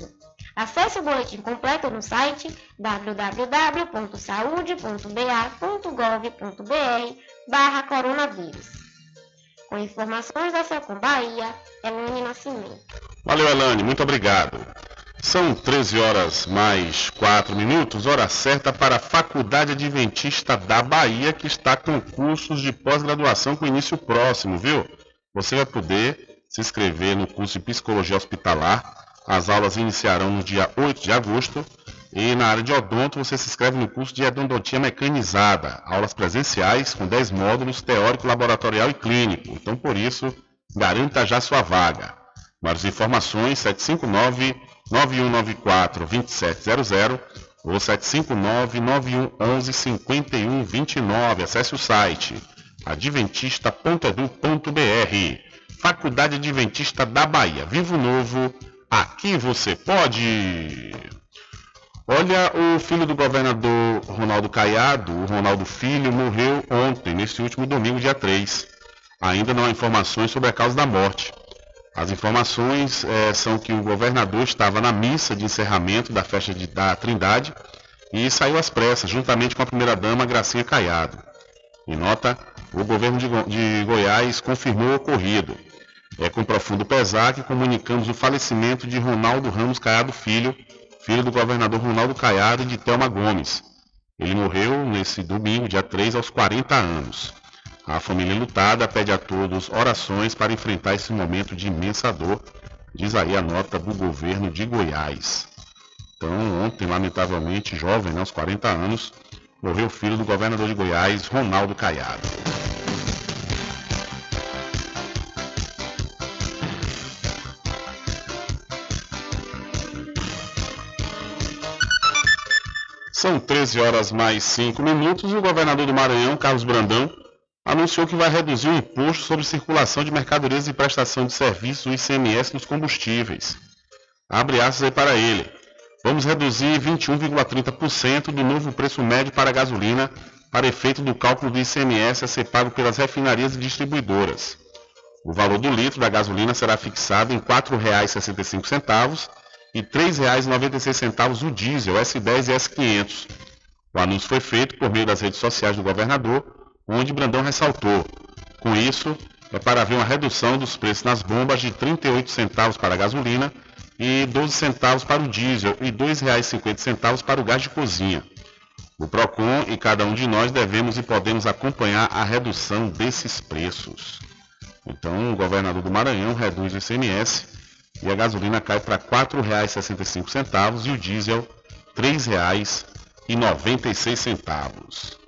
[SPEAKER 15] Acesse o boletim completo no site www.saude.ba.gov.br barra coronavírus. Com informações da Secom Bahia, Elane Nascimento.
[SPEAKER 4] Valeu, Elane, muito obrigado. São 13 horas mais 4 minutos, hora certa para a Faculdade Adventista da Bahia, que está com cursos de pós-graduação com início próximo, viu? Você vai poder se inscrever no curso de Psicologia Hospitalar. As aulas iniciarão no dia 8 de agosto. E na área de odonto, você se inscreve no curso de endodontia mecanizada. Aulas presenciais com 10 módulos, teórico, laboratorial e clínico. Então, por isso, garanta já sua vaga. Mais informações, 759 9194 2700 ou 759 9111 5129. Acesse o site adventista.edu.br. Faculdade Adventista da Bahia. Vivo Novo, aqui você pode. Olha, o filho do governador Ronaldo Caiado, o Ronaldo Filho, morreu ontem, neste último domingo, dia 3. Ainda não há informações sobre a causa da morte. As informações é, são que o governador estava na missa de encerramento da festa de, da Trindade e saiu às pressas, juntamente com a primeira-dama Gracinha Caiado. Em nota, o governo de, de Goiás confirmou o ocorrido. É com profundo pesar que comunicamos o falecimento de Ronaldo Ramos Caiado Filho, filho do governador Ronaldo Caiado e de Thelma Gomes. Ele morreu nesse domingo, dia 3, aos 40 anos. A família lutada pede a todos orações para enfrentar esse momento de imensa dor, diz aí a nota do governo de Goiás. Então, ontem, lamentavelmente, jovem, né, aos 40 anos, morreu o filho do governador de Goiás, Ronaldo Caiado. São 13 horas mais 5 minutos e o governador do Maranhão, Carlos Brandão, anunciou que vai reduzir o imposto sobre circulação de mercadorias e prestação de serviços, o ICMS, nos combustíveis. Abre aspas aí para ele. Vamos reduzir 21,30% do novo preço médio para a gasolina para efeito do cálculo do ICMS a ser pago pelas refinarias e distribuidoras. O valor do litro da gasolina será fixado em R$ 4,65 e R$ 3,96 o diesel S10 e S500. O anúncio foi feito por meio das redes sociais do governador onde Brandão ressaltou. Com isso, é para haver uma redução dos preços nas bombas de 38 centavos para a gasolina e 12 centavos para o diesel e R$ 2,50 para o gás de cozinha. O PROCON e cada um de nós devemos e podemos acompanhar a redução desses preços. Então, o governador do Maranhão reduz o ICMS e a gasolina cai para R$ 4,65 e o diesel R$ 3,96.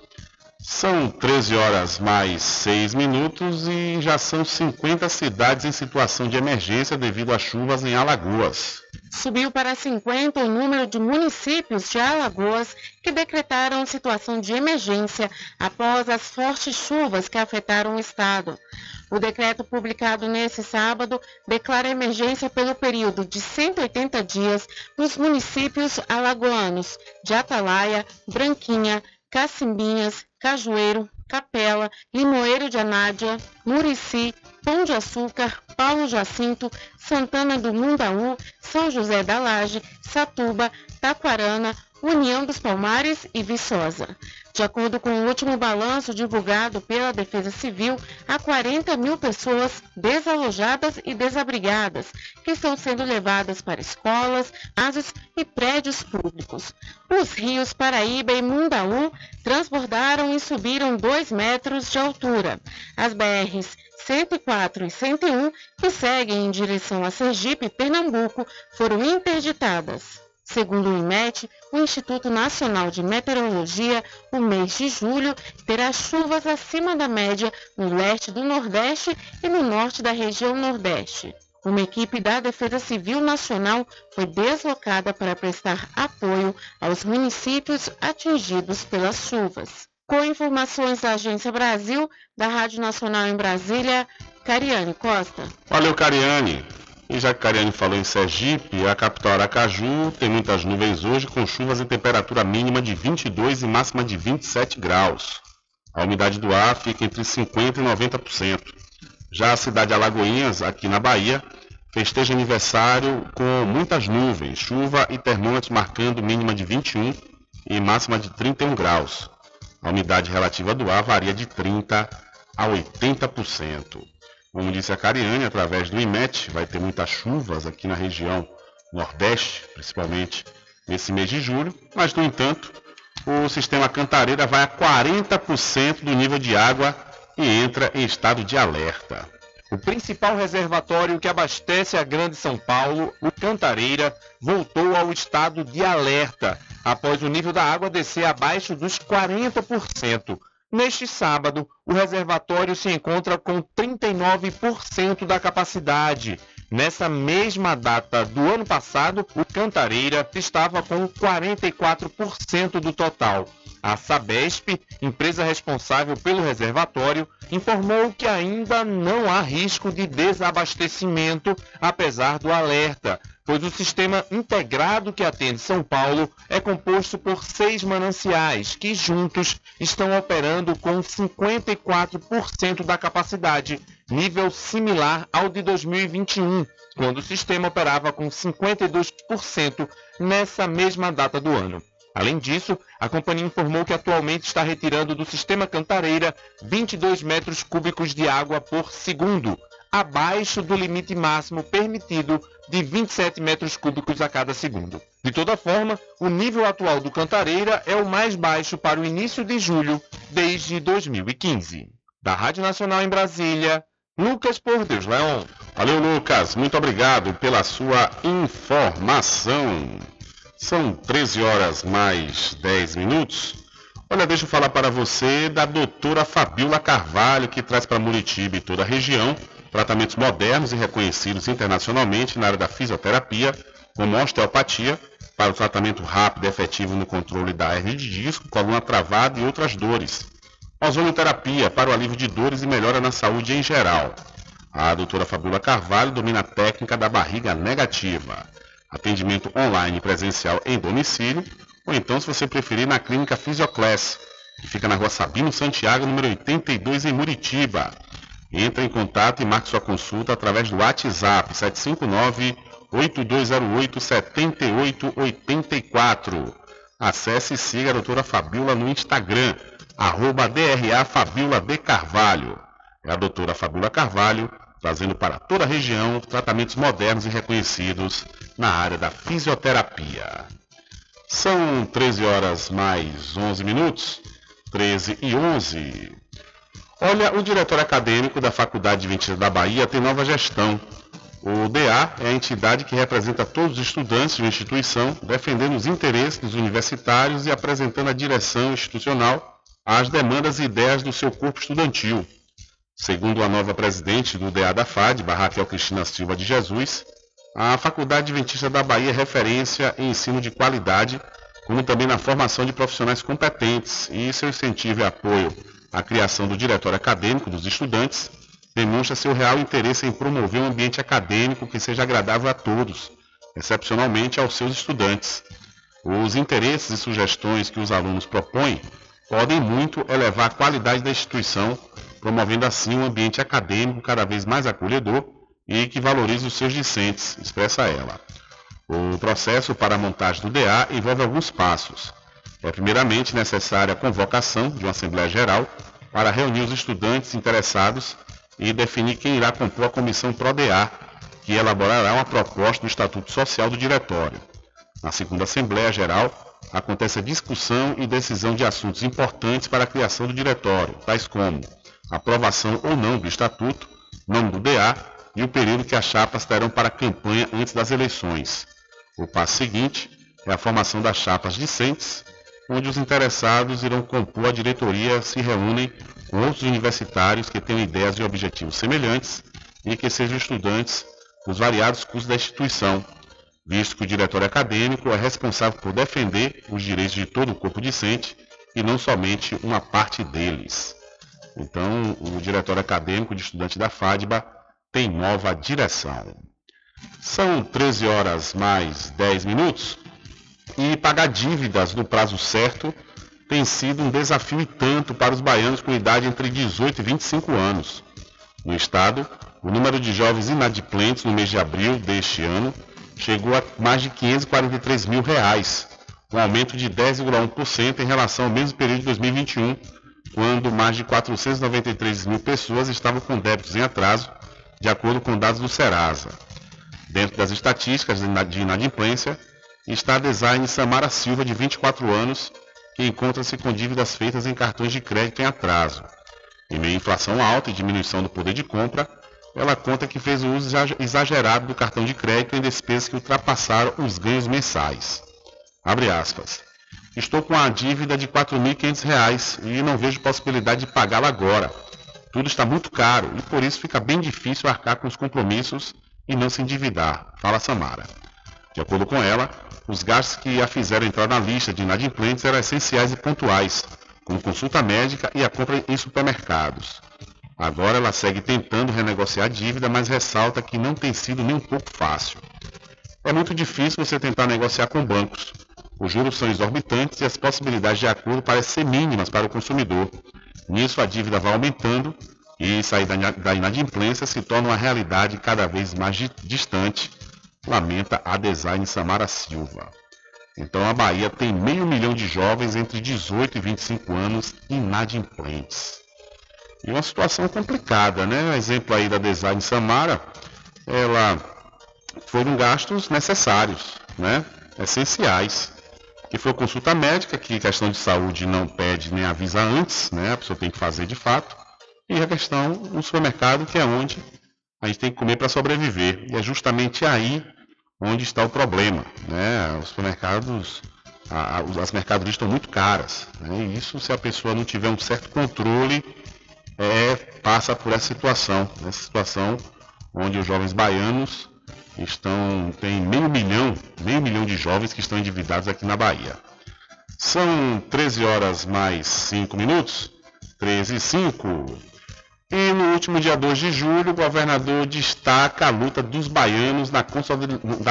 [SPEAKER 4] São 13 horas mais 6 minutos e já são 50 cidades em situação de emergência devido às chuvas em Alagoas.
[SPEAKER 8] Subiu para 50 o número de municípios de Alagoas que decretaram situação de emergência após as fortes chuvas que afetaram o estado. O decreto publicado nesse sábado declara emergência pelo período de 180 dias nos municípios alagoanos de Atalaia, Branquinha, Cacimbinhas, Cajueiro, Capela, Limoeiro de Anádia, Murici, Pão de Açúcar, Paulo Jacinto, Santana do Mundaú, São José da Laje, Satuba, Taquarana, União dos Palmares e Viçosa. De acordo com o último balanço divulgado pela Defesa Civil, há 40 mil pessoas desalojadas e desabrigadas, que estão sendo levadas para escolas, casas e prédios públicos. Os rios Paraíba e Mundaú transbordaram e subiram 2 metros de altura. As BRs 104 e 101, que seguem em direção a Sergipe e Pernambuco, foram interditadas. Segundo o IMET, o Instituto Nacional de Meteorologia, o mês de julho terá chuvas acima da média no leste do Nordeste e no norte da região Nordeste. Uma equipe da Defesa Civil Nacional foi deslocada para prestar apoio aos municípios atingidos pelas chuvas. Com informações da Agência Brasil, da Rádio Nacional em Brasília, Cariane Costa.
[SPEAKER 4] Valeu, Cariane. E já que Cariane falou em Sergipe, a capital Aracaju tem muitas nuvens hoje, com chuvas e temperatura mínima de 22 e máxima de 27 graus. A umidade do ar fica entre 50% e 90%. Já a cidade de Alagoinhas, aqui na Bahia, festeja aniversário com muitas nuvens, chuva e termômetros marcando mínima de 21 e máxima de 31 graus. A umidade relativa do ar varia de 30% a 80%. Como disse a Cariane, através do IMET, vai ter muitas chuvas aqui na região Nordeste, principalmente nesse mês de julho, mas, no entanto, o sistema Cantareira vai a 40% do nível de água e entra em estado de alerta.
[SPEAKER 16] O principal reservatório que abastece a Grande São Paulo, o Cantareira, voltou ao estado de alerta após o nível da água descer abaixo dos 40%. Neste sábado, o reservatório se encontra com 39% da capacidade. Nessa mesma data do ano passado, o Cantareira estava com 44% do total. A Sabesp, empresa responsável pelo reservatório, informou que ainda não há risco de desabastecimento, apesar do alerta, pois o sistema integrado que atende São Paulo é composto por seis mananciais, que juntos estão operando com 54% da capacidade, nível similar ao de 2021, quando o sistema operava com 52% nessa mesma data do ano. Além disso, a companhia informou que atualmente está retirando do sistema Cantareira 22 metros cúbicos de água por segundo, abaixo do limite máximo permitido de 27 metros cúbicos a cada segundo. De toda forma, o nível atual do Cantareira é o mais baixo para o início de julho desde 2015. Da Rádio Nacional em Brasília, Lucas Por Deus Leão.
[SPEAKER 4] Valeu, Lucas. Muito obrigado pela sua informação. São 13 horas mais 10 minutos. Olha, deixa eu falar para você da doutora Fabiola Carvalho, que traz para Muritiba e toda a região tratamentos modernos e reconhecidos internacionalmente na área da fisioterapia, como osteopatia, para o tratamento rápido e efetivo no controle da hernia de disco, coluna travada e outras dores. Ozonioterapia para o alívio de dores e melhora na saúde em geral. A doutora Fabiola Carvalho domina a técnica da barriga negativa atendimento online presencial em domicílio, ou então, se você preferir, na clínica Fisioclass, que fica na rua Sabino Santiago, número 82, em Muritiba. Entre em contato e marque sua consulta através do WhatsApp 759-8208-7884. Acesse e siga a doutora Fabiola no Instagram, arroba DRA Fabiola de Carvalho. É a doutora Fabiola Carvalho, trazendo para toda a região tratamentos modernos e reconhecidos na área da fisioterapia. São 13 horas mais 11 minutos, 13 e 11. Olha, o diretor acadêmico da Faculdade de Adventista da Bahia tem nova gestão. O DA é a entidade que representa todos os estudantes uma instituição, defendendo os interesses dos universitários e apresentando a direção institucional às demandas e ideias do seu corpo estudantil. Segundo a nova presidente do DA da FAD, Raquel Cristina Silva de Jesus, a Faculdade Adventista da Bahia é referência em ensino de qualidade, como também na formação de profissionais competentes e seu incentivo e apoio à criação do diretório acadêmico dos estudantes demonstra seu real interesse em promover um ambiente acadêmico que seja agradável a todos, excepcionalmente aos seus estudantes. Os interesses e sugestões que os alunos propõem podem muito elevar a qualidade da instituição promovendo assim um ambiente acadêmico cada vez mais acolhedor e que valorize os seus discentes, expressa ela. O processo para a montagem do DA envolve alguns passos. É primeiramente necessária a convocação de uma Assembleia Geral para reunir os estudantes interessados e definir quem irá compor a comissão PRO-DA, que elaborará uma proposta do Estatuto Social do Diretório. Na segunda Assembleia Geral, acontece a discussão e decisão de assuntos importantes para a criação do diretório, tais como aprovação ou não do estatuto, nome do DA e o período que as chapas terão para a campanha antes das eleições. O passo seguinte é a formação das chapas discentes, onde os interessados irão compor a diretoria se reúnem com outros universitários que tenham ideias e objetivos semelhantes e que sejam estudantes dos variados cursos da instituição, visto que o diretório acadêmico é responsável por defender os direitos de todo o corpo discente e não somente uma parte deles. Então, o diretório acadêmico de estudantes da FADBA tem nova direção. São 13 horas mais 10 minutos e pagar dívidas no prazo certo tem sido um desafio e tanto para os baianos com idade entre 18 e 25 anos. No estado, o número de jovens inadimplentes no mês de abril deste ano chegou a mais de 543 mil reais, um aumento de 10,1% em relação ao mesmo período de 2021, quando mais de 493 mil pessoas estavam com débitos em atraso, de acordo com dados do Serasa. Dentro das estatísticas de inadimplência, está a design Samara Silva, de 24 anos, que encontra-se com dívidas feitas em cartões de crédito em atraso. Em meio à inflação alta e diminuição do poder de compra, ela conta que fez o uso exagerado do cartão de crédito em despesas que ultrapassaram os ganhos mensais. Abre aspas. Estou com a dívida de R$ 4.500 e não vejo possibilidade de pagá-la agora. Tudo está muito caro e por isso fica bem difícil arcar com os compromissos e não se endividar, fala Samara. De acordo com ela, os gastos que a fizeram entrar na lista de inadimplentes eram essenciais e pontuais, como consulta médica e a compra em supermercados. Agora ela segue tentando renegociar a dívida, mas ressalta que não tem sido nem um pouco fácil. É muito difícil você tentar negociar com bancos. Os juros são exorbitantes e as possibilidades de acordo parecem ser mínimas para o consumidor. Nisso a dívida vai aumentando e sair da inadimplência se torna uma realidade cada vez mais distante, lamenta a design Samara Silva. Então a Bahia tem meio milhão de jovens entre 18 e 25 anos inadimplentes. E uma situação complicada, né? Exemplo aí da Design Samara, ela foram gastos necessários, né? Essenciais. Que foi consulta médica, que questão de saúde não pede nem avisa antes, né? A pessoa tem que fazer de fato. E a questão no supermercado, que é onde a gente tem que comer para sobreviver. E é justamente aí onde está o problema, né? Os supermercados, a, a, as mercadorias estão muito caras. Né? E isso, se a pessoa não tiver um certo controle é, passa por essa situação, essa situação onde os jovens baianos estão, tem meio milhão, meio milhão de jovens que estão endividados aqui na Bahia. São 13 horas mais 5 minutos, 13 e 5. E no último dia 2 de julho, o governador destaca a luta dos baianos na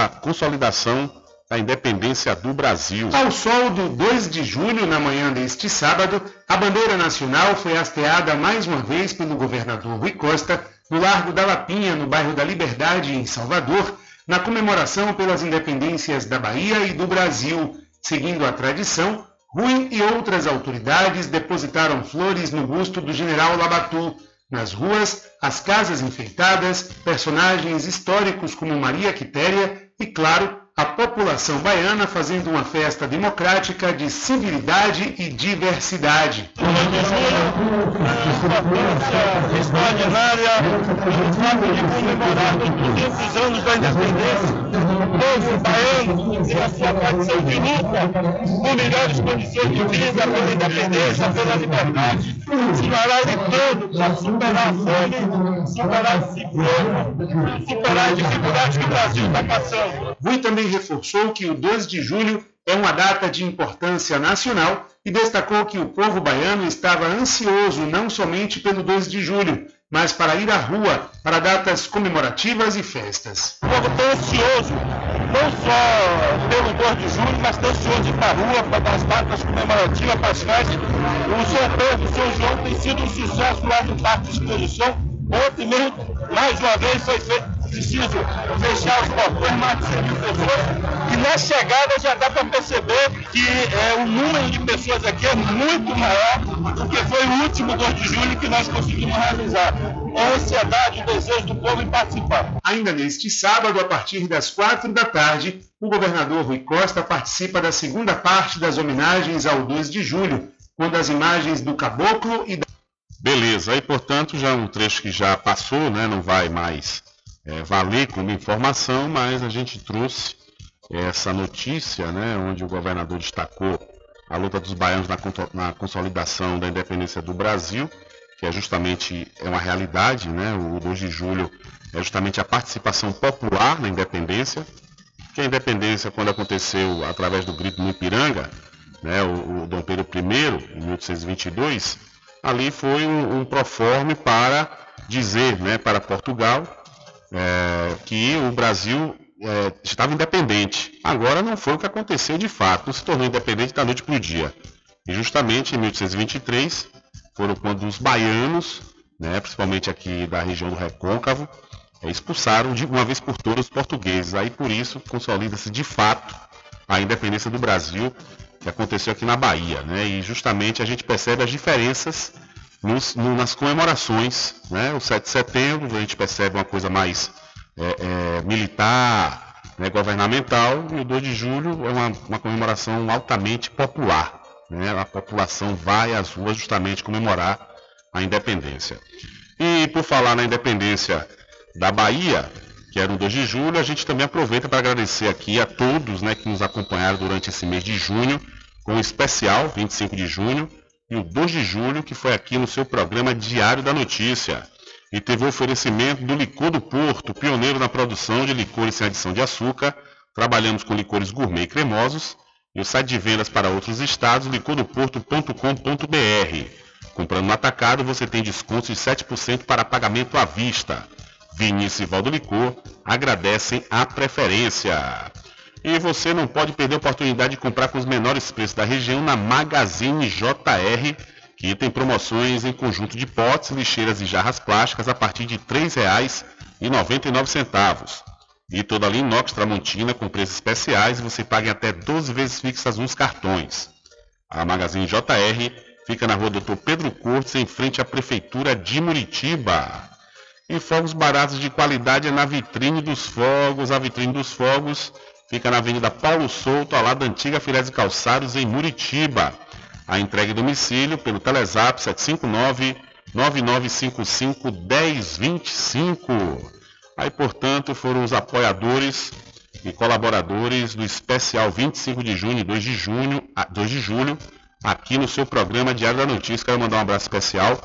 [SPEAKER 4] consolidação da independência do Brasil.
[SPEAKER 17] Ao sol do 2 de julho, na manhã deste sábado, a bandeira nacional foi hasteada mais uma vez pelo governador Rui Costa no Largo da Lapinha, no bairro da Liberdade, em Salvador, na comemoração pelas independências da Bahia e do Brasil. Seguindo a tradição, Rui e outras autoridades depositaram flores no busto do general Labatu. Nas ruas, as casas enfeitadas, personagens históricos como Maria Quitéria e, claro, a população baiana fazendo uma festa democrática de civilidade e diversidade.
[SPEAKER 18] extraordinária, o de comemorar os 200 anos da independência, o povo baiano a sua tradição de luta com melhores condições de vida pela independência, pela liberdade, dará de todo para superar a fome, superar o ciclone, superar as dificuldades que o Brasil está passando.
[SPEAKER 17] Rui também reforçou que o 2 de julho é uma data de importância nacional e destacou que o povo baiano estava ansioso não somente pelo 2 de julho, mas para ir à rua para datas comemorativas e festas.
[SPEAKER 18] O povo está ansioso, não só pelo 2 de julho, mas está ansioso ir para a rua para as datas comemorativas, para as festas. O São Pedro, o São João tem sido um sucesso lá no Parque de Exposição. Ontem mesmo, mais uma vez, foi preciso fechar os portões, mais de 100 mil pessoas. E na chegada já dá para perceber que é, o número de pessoas aqui é muito maior do que foi o último 2 de julho que nós conseguimos realizar. A ansiedade, o desejo do povo em participar.
[SPEAKER 17] Ainda neste sábado, a partir das quatro da tarde, o governador Rui Costa participa da segunda parte das homenagens ao 2 de julho, quando as imagens do caboclo e da
[SPEAKER 4] Beleza, aí portanto já é um trecho que já passou, né? Não vai mais é, valer como informação, mas a gente trouxe essa notícia, né, onde o governador destacou a luta dos baianos na, na consolidação da independência do Brasil, que é justamente é uma realidade, né, o 2 de julho é justamente a participação popular na independência, que a independência, quando aconteceu através do grito no Ipiranga, né, o, o Dom Pedro I, em 1822, ali foi um, um proforme para dizer né, para Portugal é, que o Brasil é, estava independente. Agora não foi o que aconteceu de fato, não se tornou independente da noite para o dia. E justamente em 1823 foram quando os baianos, né, principalmente aqui da região do Recôncavo, é, expulsaram de uma vez por todas os portugueses. Aí por isso consolida-se de fato a independência do Brasil, que aconteceu aqui na Bahia. Né? E justamente a gente percebe as diferenças nos, no, nas comemorações. Né? O 7 de setembro a gente percebe uma coisa mais é, é, militar, né, governamental, e o 2 de julho é uma, uma comemoração altamente popular. Né? A população vai às ruas justamente comemorar a independência. E por falar na independência da Bahia, que era o 2 de julho, a gente também aproveita para agradecer aqui a todos né, que nos acompanharam durante esse mês de junho, com o especial 25 de junho e o 2 de julho, que foi aqui no seu programa Diário da Notícia. E teve o oferecimento do Licor do Porto, pioneiro na produção de licores sem adição de açúcar. Trabalhamos com licores gourmet e cremosos. E o site de vendas para outros estados, licordoporto.com.br. Comprando no atacado, você tem descontos de 7% para pagamento à vista. Vinícius e Valdo Licor agradecem a preferência. E você não pode perder a oportunidade de comprar com os menores preços da região na Magazine JR, que tem promoções em conjunto de potes, lixeiras e jarras plásticas a partir de R$ 3,99. E toda linha inox Tramontina com preços especiais e você paga em até 12 vezes fixas nos cartões. A Magazine JR fica na rua Doutor Pedro Cortes, em frente à Prefeitura de Muritiba. E fogos baratos de qualidade é na vitrine dos fogos. A vitrine dos fogos fica na Avenida Paulo Souto, ao lado da antiga Filés e Calçados, em Muritiba. A entrega em domicílio pelo Telezap 759 9955 1025. Aí, portanto, foram os apoiadores e colaboradores do especial 25 de junho e 2 de junho, 2 de julho, aqui no seu programa Diário da Notícia. Quero mandar um abraço especial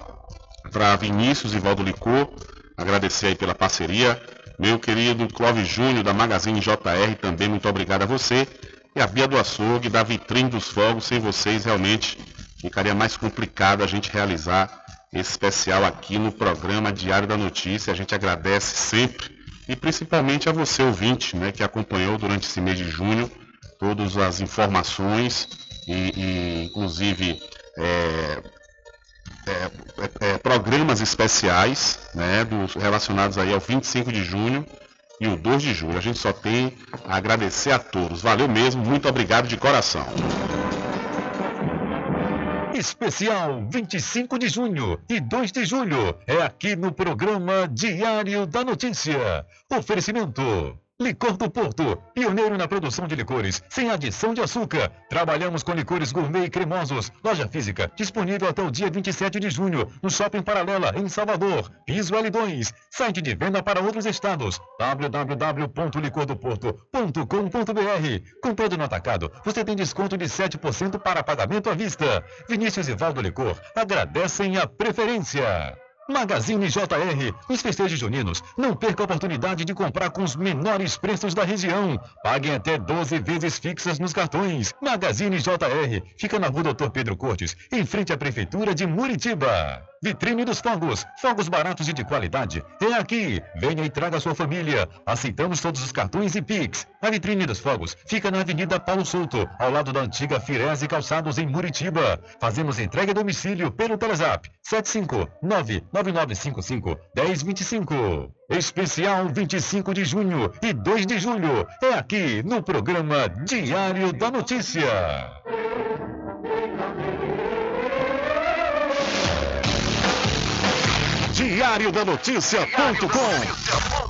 [SPEAKER 4] para Vinícius e Valdo Licor, agradecer aí pela parceria. Meu querido Clóvis Júnior, da Magazine JR, também muito obrigado a você. E a Bia do Açougue, da Vitrine dos Fogos, sem vocês realmente ficaria mais complicado a gente realizar esse especial aqui no programa Diário da Notícia. A gente agradece sempre e principalmente a você, ouvinte, né, que acompanhou durante esse mês de junho todas as informações e, e inclusive é, é, é, é, programas especiais né, dos, relacionados aí ao 25 de junho e o 2 de julho. A gente só tem a agradecer a todos. Valeu mesmo, muito obrigado de coração.
[SPEAKER 2] Especial 25 de junho e 2 de julho é aqui no programa Diário da Notícia. Oferecimento Licor do Porto, pioneiro na produção de licores, sem adição de açúcar. Trabalhamos com licores gourmet e cremosos. Loja física, disponível até o dia 27 de junho, no Shopping Paralela, em Salvador. Piso L2, site de venda para outros estados. www.licordoporto.com.br Comprando no atacado, você tem desconto de 7% para pagamento à vista. Vinícius e Valdo Licor agradecem a preferência. Magazine JR, os festejos juninos. Não perca a oportunidade de comprar com os menores preços da região. Paguem até 12 vezes fixas nos cartões. Magazine JR, fica na rua Doutor Pedro Cortes, em frente à Prefeitura de Muritiba. Vitrine dos Fogos, fogos baratos e de qualidade. É aqui. Venha e traga sua família. Aceitamos todos os cartões e Pix. A Vitrine dos Fogos fica na Avenida Paulo Souto, ao lado da antiga Firese Calçados em Muritiba. Fazemos entrega a domicílio pelo Telezap 759-9955-1025. Especial 25 de junho e 2 de julho. É aqui no programa Diário da Notícia. Diário da Notícia.com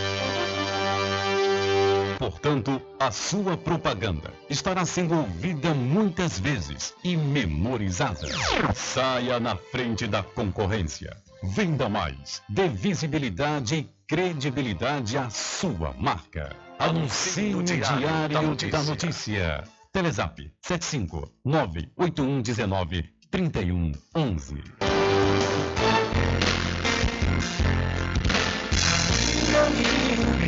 [SPEAKER 2] Portanto, a sua propaganda estará sendo ouvida muitas vezes e memorizada. Saia na frente da concorrência. Venda mais. Dê visibilidade e credibilidade à sua marca. Anuncie no Diário da Notícia. Telezap 75 98119 3111.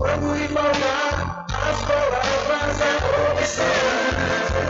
[SPEAKER 11] Vamos embalar as palavras da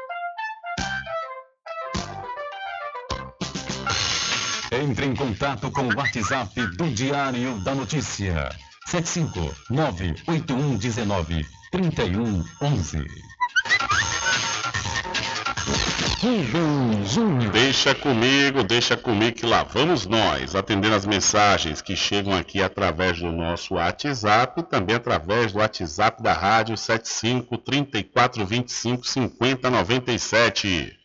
[SPEAKER 2] Entre em contato com o WhatsApp do Diário da Notícia. 759-8119-3111.
[SPEAKER 4] Deixa comigo, deixa comigo que lá vamos nós, atendendo as mensagens que chegam aqui através do nosso WhatsApp também através do WhatsApp da rádio 75 34 25 50 97.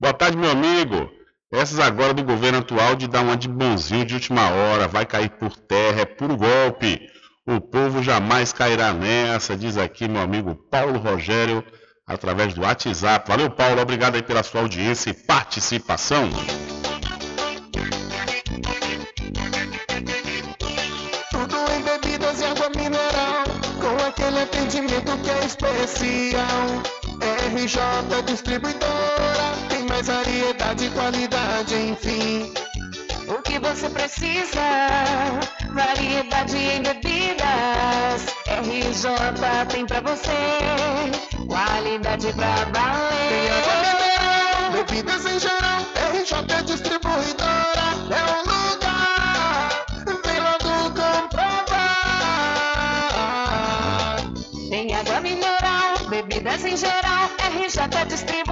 [SPEAKER 4] Boa tarde, meu amigo. Essas agora do governo atual de dar uma de bonzinho de última hora, vai cair por terra, é puro golpe. O povo jamais cairá nessa, diz aqui meu amigo Paulo Rogério, através do WhatsApp. Valeu, Paulo, obrigado aí pela sua audiência e participação.
[SPEAKER 11] Tudo em bebidas e água mineral, com aquele atendimento que é especial. RJ Distribuidora, tem mais variedade e qualidade, enfim.
[SPEAKER 13] O que você precisa? Variedade em bebidas. RJ tem pra você. Qualidade pra
[SPEAKER 11] Tem água
[SPEAKER 13] valer.
[SPEAKER 11] mineral, bebidas em geral. RJ Distribuidora é o lugar. Vem logo comprovar.
[SPEAKER 13] Tem água mineral, bebidas em geral. RJ Distribuidora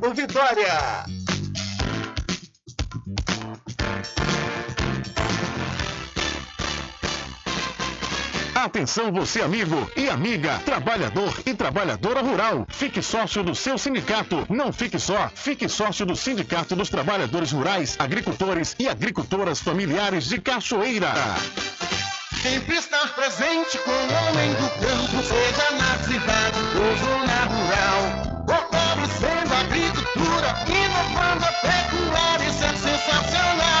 [SPEAKER 1] Vitória.
[SPEAKER 2] Atenção você amigo e amiga, trabalhador e trabalhadora rural. Fique sócio do seu sindicato. Não fique só, fique sócio do Sindicato dos Trabalhadores Rurais, Agricultores e Agricultoras Familiares de Cachoeira.
[SPEAKER 11] Sempre estar presente com o homem do campo, seja na cidade ou zona rural. Fortalecendo a agricultura, inovando a pecuária, isso é sensacional.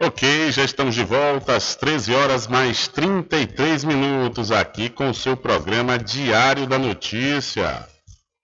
[SPEAKER 4] Ok, já estamos de volta às 13 horas mais 33 minutos aqui com o seu programa Diário da Notícia.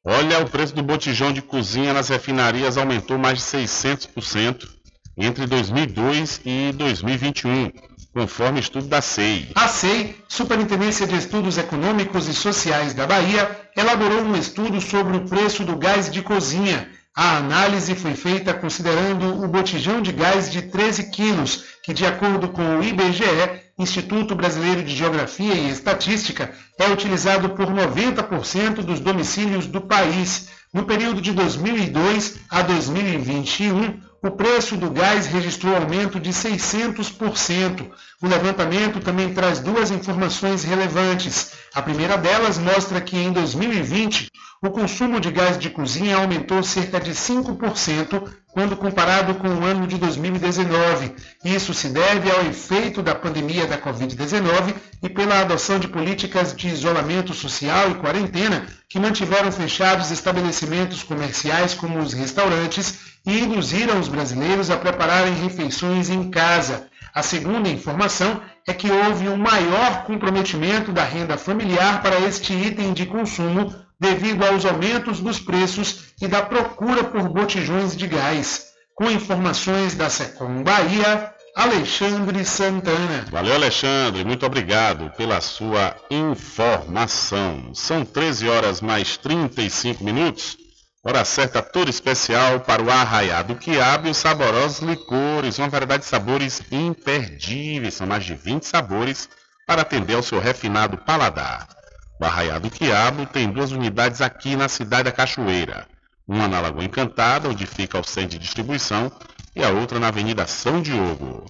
[SPEAKER 4] Olha, o preço do botijão de cozinha nas refinarias aumentou mais de 600% entre 2002 e 2021, conforme estudo da SEI.
[SPEAKER 17] A SEI, Superintendência de Estudos Econômicos e Sociais da Bahia, elaborou um estudo sobre o preço do gás de cozinha. A análise foi feita considerando o botijão de gás de 13 quilos, que, de acordo com o IBGE, Instituto Brasileiro de Geografia e Estatística, é utilizado por 90% dos domicílios do país. No período de 2002 a 2021, o preço do gás registrou aumento de 600%. O levantamento também traz duas informações relevantes. A primeira delas mostra que em 2020 o consumo de gás de cozinha aumentou cerca de 5% quando comparado com o ano de 2019. Isso se deve ao efeito da pandemia da Covid-19 e pela adoção de políticas de isolamento social e quarentena que mantiveram fechados estabelecimentos comerciais como os restaurantes e induziram os brasileiros a prepararem refeições em casa. A segunda informação é que houve um maior comprometimento da renda familiar para este item de consumo devido aos aumentos dos preços e da procura por botijões de gás. Com informações da Secom Bahia, Alexandre Santana.
[SPEAKER 4] Valeu, Alexandre. Muito obrigado pela sua informação. São 13 horas mais 35 minutos. Hora certa toda especial para o Arraiado Quiabo e os saborosos licores, uma variedade de sabores imperdíveis, são mais de 20 sabores para atender ao seu refinado paladar. O Arraiado Quiabo tem duas unidades aqui na cidade da Cachoeira, uma na Lagoa Encantada, onde fica o centro de distribuição, e a outra na Avenida São Diogo.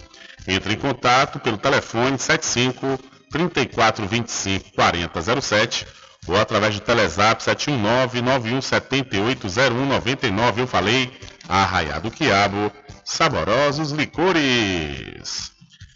[SPEAKER 4] Entre em contato pelo telefone 75 3425 4007 ou através do Telezap 719-9178-0199. Eu falei, Arraiado Quiabo, saborosos licores.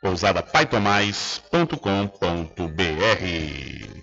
[SPEAKER 4] pousadapaitomais.com.br.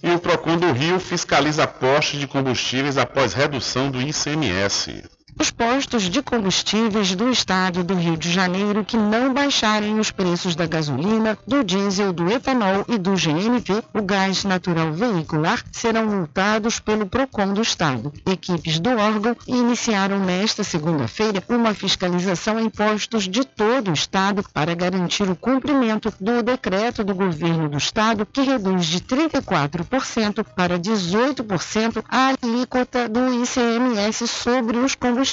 [SPEAKER 4] E o Procon do Rio fiscaliza postos de combustíveis após redução do ICMS.
[SPEAKER 19] Os postos de combustíveis do estado do Rio de Janeiro que não baixarem os preços da gasolina, do diesel, do etanol e do GNV, o gás natural veicular, serão multados pelo PROCON do estado. Equipes do órgão iniciaram nesta segunda-feira uma fiscalização em postos de todo o estado para garantir o cumprimento do decreto do governo do estado que reduz de 34% para 18% a alíquota do ICMS sobre os combustíveis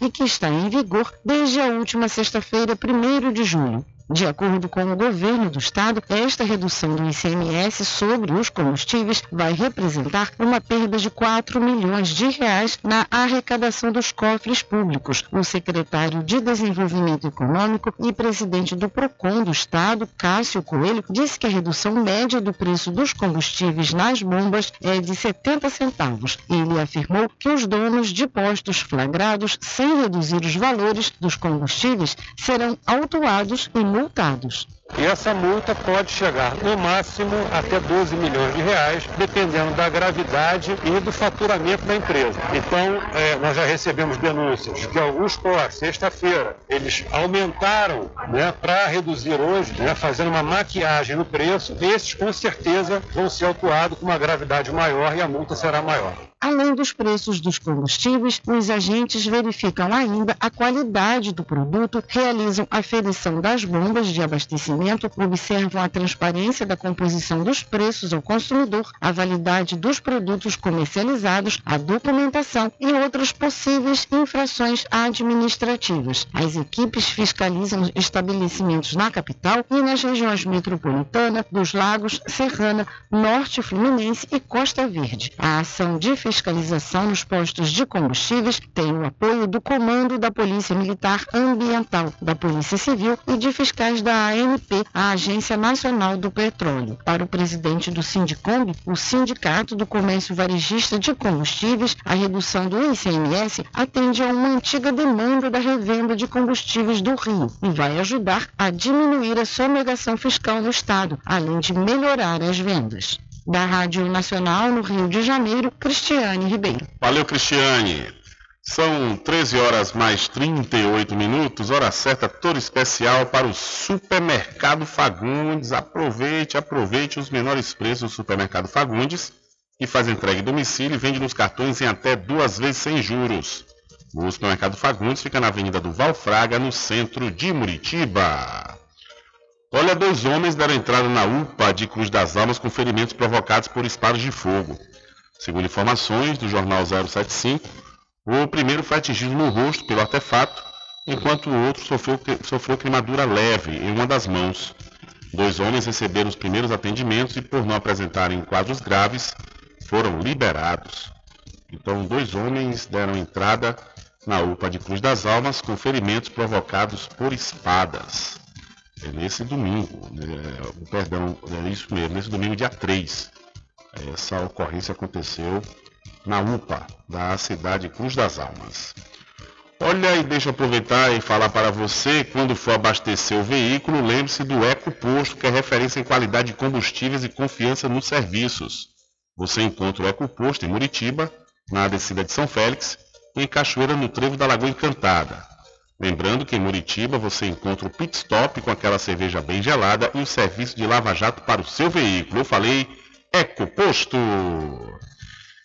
[SPEAKER 19] e que está em vigor desde a última sexta-feira, 1 de junho. De acordo com o governo do estado, esta redução do ICMS sobre os combustíveis vai representar uma perda de 4 milhões de reais na arrecadação dos cofres públicos. O secretário de Desenvolvimento Econômico e presidente do Procon do estado, Cássio Coelho, disse que a redução média do preço dos combustíveis nas bombas é de 70 centavos. Ele afirmou que os donos de postos flagrados sem reduzir os valores dos combustíveis serão autuados e multados.
[SPEAKER 20] E essa multa pode chegar no máximo até 12 milhões de reais, dependendo da gravidade e do faturamento da empresa. Então, é, nós já recebemos denúncias que alguns postos, sexta-feira, eles aumentaram né, para reduzir hoje, né, fazendo uma maquiagem no preço. Esses, com certeza, vão ser autuados com uma gravidade maior e a multa será maior.
[SPEAKER 19] Além dos preços dos combustíveis, os agentes verificam ainda a qualidade do produto, realizam a aferição das bombas de abastecimento, observam a transparência da composição dos preços ao consumidor, a validade dos produtos comercializados, a documentação e outras possíveis infrações administrativas. As equipes fiscalizam estabelecimentos na capital e nas regiões metropolitana, dos Lagos, Serrana, Norte Fluminense e Costa Verde. A ação de fiscalização nos postos de combustíveis tem o apoio do Comando da Polícia Militar Ambiental, da Polícia Civil e de fiscais da ANP, a Agência Nacional do Petróleo. Para o presidente do Sindicomb, o Sindicato do Comércio Varejista de Combustíveis, a redução do ICMS atende a uma antiga demanda da revenda de combustíveis do Rio e vai ajudar a diminuir a sonegação fiscal no Estado, além de melhorar as vendas. Da Rádio Nacional no Rio de Janeiro, Cristiane Ribeiro.
[SPEAKER 4] Valeu, Cristiane. São 13 horas mais 38 minutos, hora certa, toda especial para o Supermercado Fagundes. Aproveite, aproveite os menores preços do Supermercado Fagundes, que faz entrega em domicílio e vende nos cartões em até duas vezes sem juros. O Supermercado Fagundes fica na Avenida do Valfraga, no centro de Muritiba. Olha, dois homens deram entrada na UPA de Cruz das Almas com ferimentos provocados por disparos de fogo. Segundo informações do jornal 075, o primeiro foi atingido no rosto pelo artefato, enquanto o outro sofreu, sofreu queimadura leve em uma das mãos. Dois homens receberam os primeiros atendimentos e, por não apresentarem quadros graves, foram liberados. Então, dois homens deram entrada na UPA de Cruz das Almas com ferimentos provocados por espadas. É nesse domingo, né, perdão, é isso mesmo, nesse domingo, dia 3. Essa ocorrência aconteceu na UPA da cidade Cruz das Almas. Olha, e deixa eu aproveitar e falar para você, quando for abastecer o veículo, lembre-se do Eco Posto, que é referência em qualidade de combustíveis e confiança nos serviços. Você encontra o Eco Posto em Muritiba, na descida de São Félix, e em Cachoeira, no trevo da Lagoa Encantada. Lembrando que em Muritiba você encontra o pit stop com aquela cerveja bem gelada e o serviço de lava-jato para o seu veículo. Eu falei Ecoposto.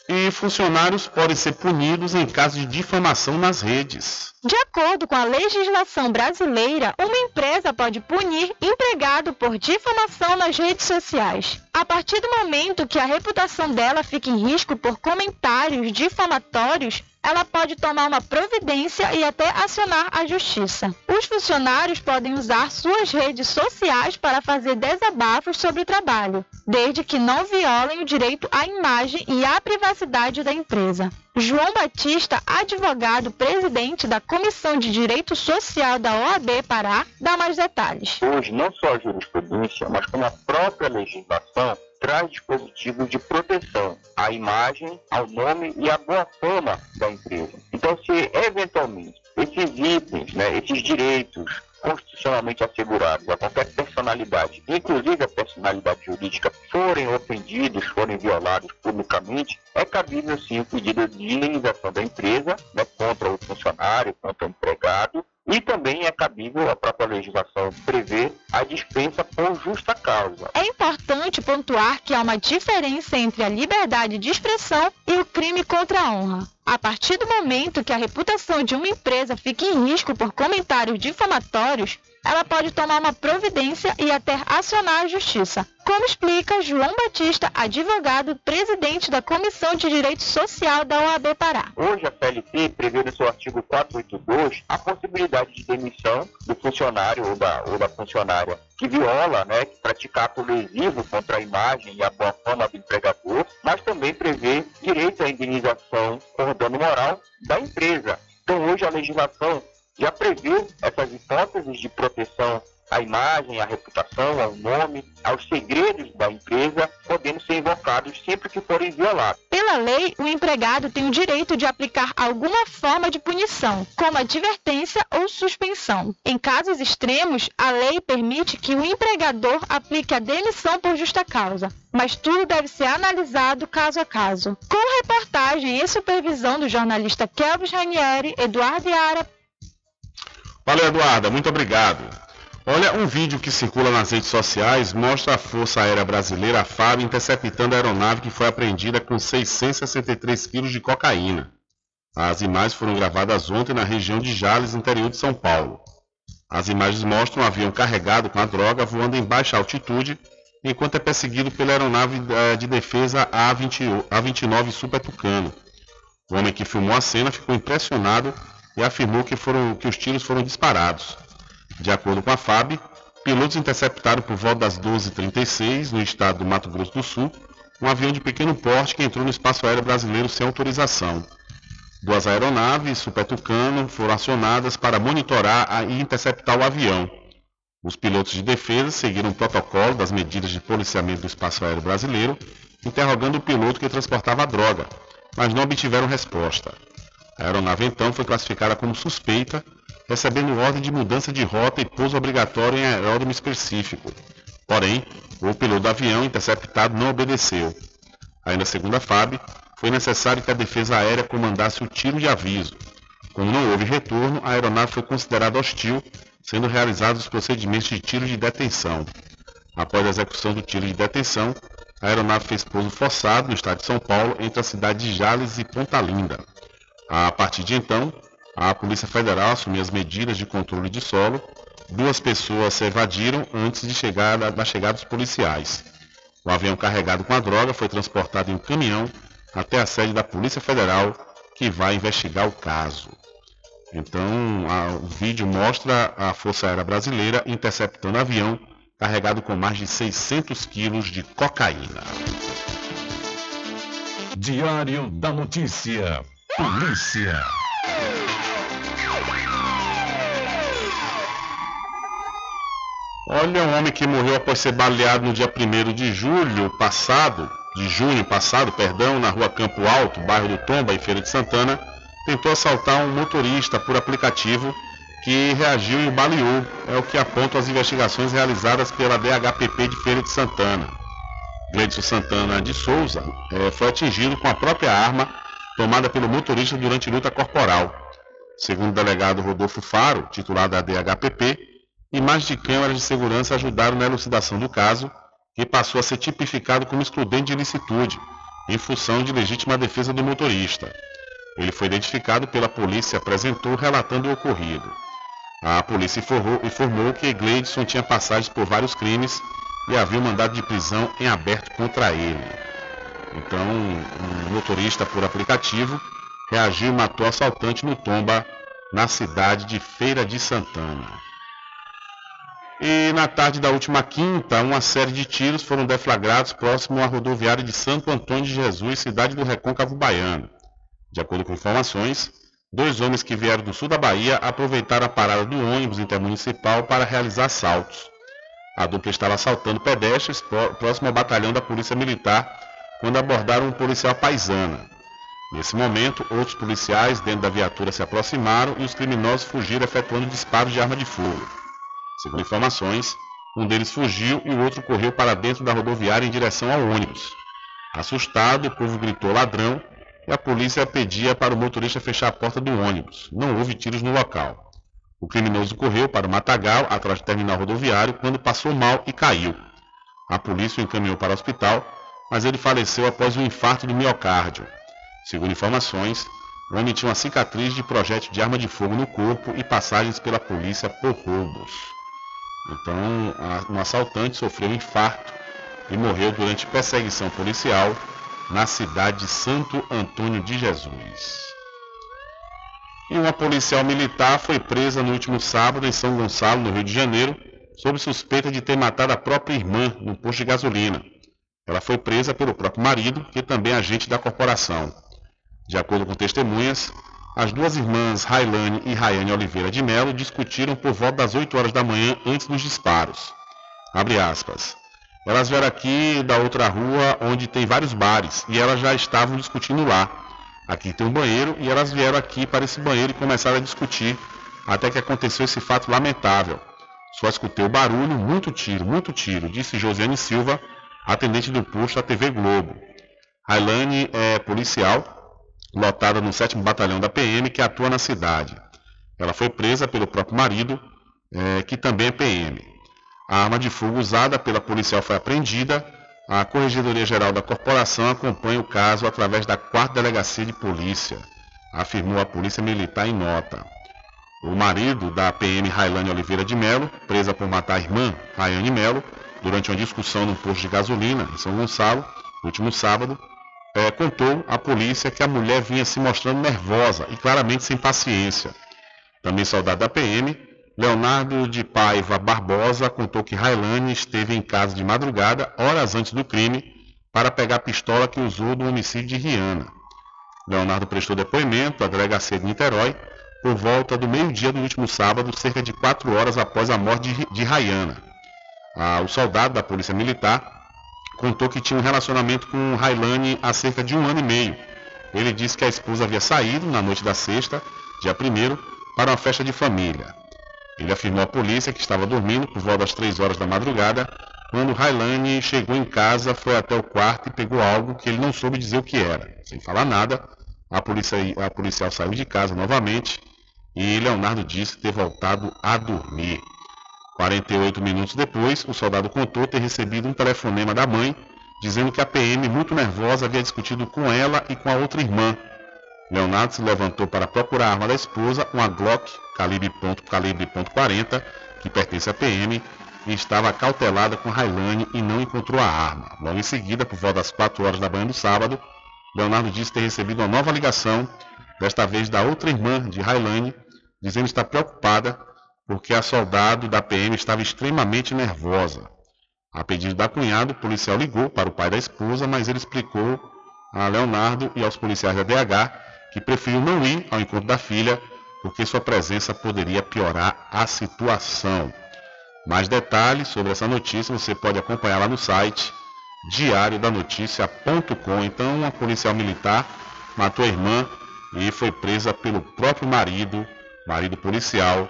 [SPEAKER 4] E funcionários podem ser punidos em caso de difamação nas redes.
[SPEAKER 21] De acordo com a legislação brasileira, uma empresa pode punir empregado por difamação nas redes sociais. A partir do momento que a reputação dela fica em risco por comentários difamatórios, ela pode tomar uma providência e até acionar a justiça. Os funcionários podem usar suas redes sociais para fazer desabafos sobre o trabalho, desde que não violem o direito à imagem e à privacidade da empresa. João Batista, advogado presidente da Comissão de Direito Social da OAB Pará, dá mais detalhes.
[SPEAKER 22] Hoje, não só a jurisprudência, mas como a própria legislação, traz dispositivos de proteção à imagem, ao nome e à boa fama da empresa. Então, se eventualmente esses itens, né, esses direitos constitucionalmente assegurados a qualquer personalidade, inclusive a personalidade jurídica, forem ofendidos, forem violados publicamente, é cabível sim o pedido de indenização da empresa né, contra o funcionário, contra o empregado, e também é cabível a própria legislação prever a dispensa por justa causa.
[SPEAKER 21] É importante pontuar que há uma diferença entre a liberdade de expressão e o crime contra a honra. A partir do momento que a reputação de uma empresa fica em risco por comentários difamatórios, ela pode tomar uma providência e até acionar a justiça, como explica João Batista, advogado, presidente da Comissão de Direito Social da OAB Pará.
[SPEAKER 22] Hoje a CLT prevê no seu artigo 482 a possibilidade de demissão do funcionário ou da, ou da funcionária que viola, né, que pratica ato lesivo contra a imagem e a boa fama do empregador, mas também prevê direito à indenização por dano moral da empresa. Então hoje a legislação já prevê essas hipóteses de proteção à imagem, à reputação, ao nome, aos segredos da empresa, podendo ser invocados sempre que forem violados.
[SPEAKER 21] Pela lei, o empregado tem o direito de aplicar alguma forma de punição, como advertência ou suspensão. Em casos extremos, a lei permite que o empregador aplique a demissão por justa causa, mas tudo deve ser analisado caso a caso. Com reportagem e supervisão do jornalista Kelvis Ranieri, Eduardo Iara.
[SPEAKER 4] Valeu, Eduarda, muito obrigado. Olha, um vídeo que circula nas redes sociais mostra a Força Aérea Brasileira, a FAB, interceptando a aeronave que foi apreendida com 663 quilos de cocaína. As imagens foram gravadas ontem na região de Jales, interior de São Paulo. As imagens mostram um avião carregado com a droga voando em baixa altitude, enquanto é perseguido pela aeronave eh, de defesa A-29 Super Tucano. O homem que filmou a cena ficou impressionado e afirmou que, foram, que os tiros foram disparados. De acordo com a FAB, pilotos interceptaram por volta das 12h36, no estado do Mato Grosso do Sul, um avião de pequeno porte que entrou no espaço aéreo brasileiro sem autorização. Duas aeronaves Super Tucano foram acionadas para monitorar e interceptar o avião. Os pilotos de defesa seguiram o protocolo das medidas de policiamento do espaço aéreo brasileiro, interrogando o piloto que transportava a droga, mas não obtiveram resposta. A aeronave então foi classificada como suspeita recebendo ordem de mudança de rota e pouso obrigatório em aeródromo específico. Porém, o piloto do avião interceptado não obedeceu. Ainda segundo a FAB, foi necessário que a defesa aérea comandasse o tiro de aviso. Como não houve retorno, a aeronave foi considerada hostil, sendo realizados os procedimentos de tiro de detenção. Após a execução do tiro de detenção, a aeronave fez pouso forçado no estado de São Paulo, entre a cidade de Jales e Ponta Linda. A partir de então, a Polícia Federal assumiu as medidas de controle de solo. Duas pessoas se evadiram antes de chegar, da chegada dos policiais. O avião carregado com a droga foi transportado em um caminhão até a sede da Polícia Federal, que vai investigar o caso. Então, a, o vídeo mostra a Força Aérea Brasileira interceptando o avião carregado com mais de 600 quilos de cocaína.
[SPEAKER 2] Diário da Notícia. Polícia.
[SPEAKER 4] Olha, um homem que morreu após ser baleado no dia 1 de julho passado, de junho passado, perdão, na rua Campo Alto, bairro do Tomba, em Feira de Santana, tentou assaltar um motorista por aplicativo que reagiu e o baleou. É o que apontam as investigações realizadas pela DHPP de Feira de Santana. Gleidson Santana de Souza é, foi atingido com a própria arma tomada pelo motorista durante luta corporal. Segundo o delegado Rodolfo Faro, titular da DHPP, Imagens de câmeras de segurança ajudaram na elucidação do caso, que passou a ser tipificado como excludente de ilicitude, em função de legítima defesa do motorista. Ele foi identificado pela polícia e apresentou relatando o ocorrido. A polícia informou, informou que Gleidson tinha passagens por vários crimes e havia um mandado de prisão em aberto contra ele. Então, um motorista por aplicativo reagiu e matou o assaltante no Tomba, na cidade de Feira de Santana. E na tarde da última quinta, uma série de tiros foram deflagrados próximo à rodoviária de Santo Antônio de Jesus, cidade do Recôncavo Baiano. De acordo com informações, dois homens que vieram do sul da Bahia aproveitaram a parada do ônibus intermunicipal para realizar assaltos. A dupla estava assaltando pedestres próximo ao batalhão da Polícia Militar quando abordaram um policial paisana. Nesse momento, outros policiais dentro da viatura se aproximaram e os criminosos fugiram efetuando disparos de arma de fogo. Segundo informações, um deles fugiu e o outro correu para dentro da rodoviária em direção ao ônibus. Assustado, o povo gritou ladrão e a polícia pedia para o motorista fechar a porta do ônibus. Não houve tiros no local. O criminoso correu para o matagal atrás do terminal rodoviário quando passou mal e caiu. A polícia o encaminhou para o hospital, mas ele faleceu após um infarto do miocárdio. Segundo informações, o homem tinha uma cicatriz de projétil de arma de fogo no corpo e passagens pela polícia por roubos. Então, um assaltante sofreu um infarto e morreu durante perseguição policial na cidade de Santo Antônio de Jesus. E uma policial militar foi presa no último sábado em São Gonçalo, no Rio de Janeiro, sob suspeita de ter matado a própria irmã no posto de gasolina. Ela foi presa pelo próprio marido, que também é agente da corporação. De acordo com testemunhas, as duas irmãs Railane e Rayane Oliveira de Melo discutiram por volta das 8 horas da manhã antes dos disparos. Abre aspas. Elas vieram aqui da outra rua onde tem vários bares e elas já estavam discutindo lá. Aqui tem um banheiro e elas vieram aqui para esse banheiro e começaram a discutir até que aconteceu esse fato lamentável. Só escutei o barulho, muito tiro, muito tiro, disse Josiane Silva, atendente do posto da TV Globo. Railane é policial, lotada no 7 Batalhão da PM, que atua na cidade. Ela foi presa pelo próprio marido, é, que também é PM. A arma de fogo usada pela policial foi apreendida. A Corregedoria Geral da Corporação acompanha o caso através da 4 Delegacia de Polícia, afirmou a Polícia Militar em nota. O marido da PM Railane Oliveira de Melo, presa por matar a irmã Rayane Melo, durante uma discussão no posto de gasolina em São Gonçalo, no último sábado, é, contou à polícia que a mulher vinha se mostrando nervosa e claramente sem paciência. Também soldado da PM, Leonardo de Paiva Barbosa contou que Railane esteve em casa de madrugada, horas antes do crime, para pegar a pistola que usou no homicídio de Rihanna. Leonardo prestou depoimento à delegacia de Niterói por volta do meio-dia do último sábado, cerca de quatro horas após a morte de, de Rayana. O soldado da Polícia Militar contou que tinha um relacionamento com Railane há cerca de um ano e meio. Ele disse que a esposa havia saído na noite da sexta, dia 1 para uma festa de família. Ele afirmou à polícia que estava dormindo por volta das três horas da madrugada, quando Railane chegou em casa, foi até o quarto e pegou algo que ele não soube dizer o que era. Sem falar nada, a, polícia, a policial saiu de casa novamente e Leonardo disse ter voltado a dormir. 48 minutos depois, o soldado contou ter recebido um telefonema da mãe dizendo que a PM, muito nervosa, havia discutido com ela e com a outra irmã. Leonardo se levantou para procurar a arma da esposa, uma Glock calibre .40, que pertence à PM, e estava cautelada com Railane e não encontrou a arma. Logo em seguida, por volta das 4 horas da manhã do sábado, Leonardo disse ter recebido uma nova ligação, desta vez da outra irmã de Railane, dizendo estar preocupada porque a soldado da PM estava extremamente nervosa. A pedido da cunhada, o policial ligou para o pai da esposa, mas ele explicou a Leonardo e aos policiais da DH que preferiu não ir ao encontro da filha porque sua presença poderia piorar a situação. Mais detalhes sobre essa notícia você pode acompanhar lá no site diariodanoticia.com. Então, a policial militar matou a irmã e foi presa pelo próprio marido, marido policial,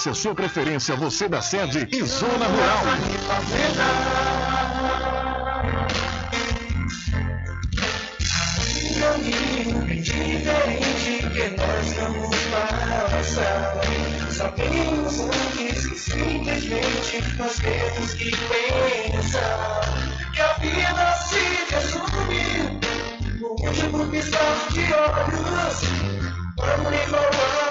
[SPEAKER 1] a sua preferência, você da sede e zona rural.
[SPEAKER 11] Sabemos antes que simplesmente nós temos que pensar que a vida se resume no último piscar de olhos. Vamos enrolar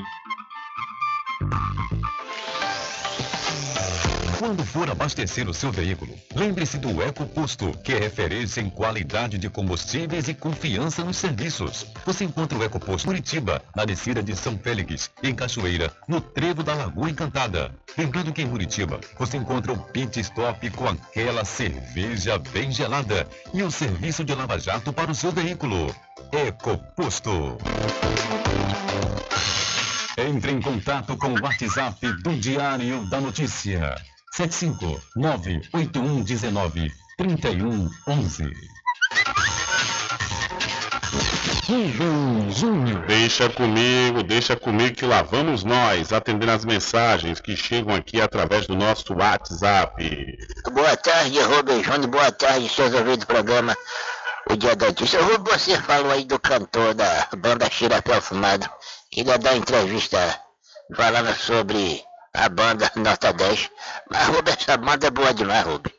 [SPEAKER 2] Quando for abastecer o seu veículo, lembre-se do Eco Posto, que é referência em qualidade de combustíveis e confiança nos serviços. Você encontra o Eco Posto Muritiba, na descida de São Félix, em Cachoeira, no trevo da Lagoa Encantada. Lembrando que em Muritiba, você encontra o Pit Stop com aquela cerveja bem gelada e o serviço de lava-jato para o seu veículo. Eco Posto. Entre em contato com o WhatsApp do Diário da Notícia. 759-8119-3111.
[SPEAKER 4] Deixa comigo, deixa comigo que lá vamos nós, atendendo as mensagens que chegam aqui através do nosso WhatsApp.
[SPEAKER 23] Boa tarde, Rubem Júnior. Boa tarde, seus ouvintes do programa O Dia da Notícia. Rubem, você falou aí do cantor da banda Chirapé Fumado. Queria dar entrevista falando sobre a banda Nota 10. Mas, Rubem, essa banda é boa demais, Rubem.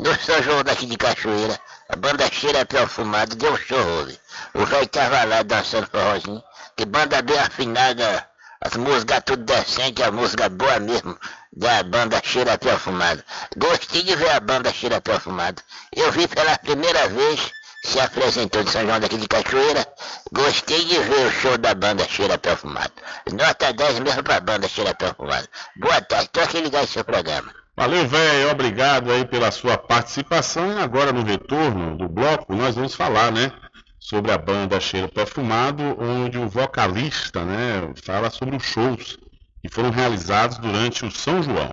[SPEAKER 23] No São João daqui de Cachoeira, a banda Chirapé Fumado deu um show, Rubem. O velho tava lá dançando forrozinho. Que banda bem afinada. As músicas tudo decente, a música boa mesmo. Da banda Cheira Perfumado. Gostei de ver a banda Cheira Perfumado. Eu vi pela primeira vez, se apresentou de São João daqui de Cachoeira. Gostei de ver o show da banda Cheira Perfumado. Nota 10 mesmo pra banda Cheira Perfumado. Boa tarde, tô aqui ligar esse seu programa.
[SPEAKER 4] Valeu, velho. Obrigado aí pela sua participação. E agora no retorno do bloco, nós vamos falar, né? Sobre a banda Cheiro Perfumado, onde o vocalista, né, fala sobre os shows que foram realizados durante o São João.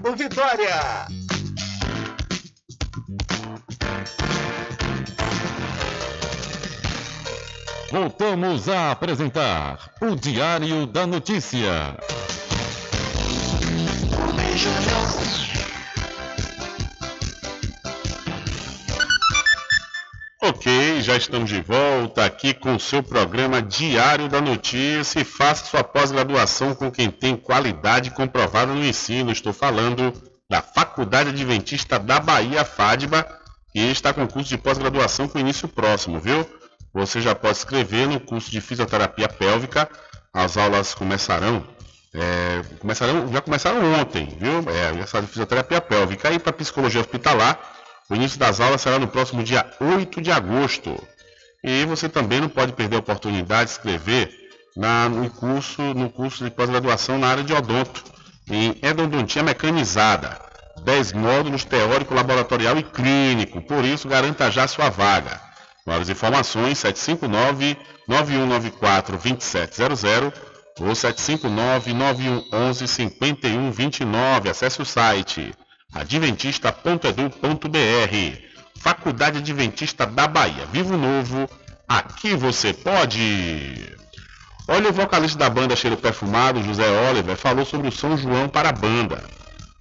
[SPEAKER 1] Vitória.
[SPEAKER 2] Voltamos a apresentar o Diário da Notícia.
[SPEAKER 4] Ok, já estamos de volta aqui com o seu programa Diário da Notícia e faça sua pós-graduação com quem tem qualidade comprovada no ensino. Estou falando da Faculdade Adventista da Bahia, FADBA, que está com curso de pós-graduação com início próximo, viu? você já pode escrever no curso de fisioterapia pélvica. As aulas começarão, é, começarão já começaram ontem, viu? É, essa fisioterapia pélvica. E para psicologia hospitalar, o início das aulas será no próximo dia 8 de agosto. E você também não pode perder a oportunidade de escrever na, no, curso, no curso de pós-graduação na área de odonto, em endodontia mecanizada. 10 módulos teórico, laboratorial e clínico. Por isso, garanta já sua vaga. Maiores informações 759-9194-2700 ou 759-9111-5129. Acesse o site adventista.edu.br. Faculdade Adventista da Bahia. Vivo Novo, aqui você pode. Olha, o vocalista da banda Cheiro Perfumado, José Oliver, falou sobre o São João para a banda.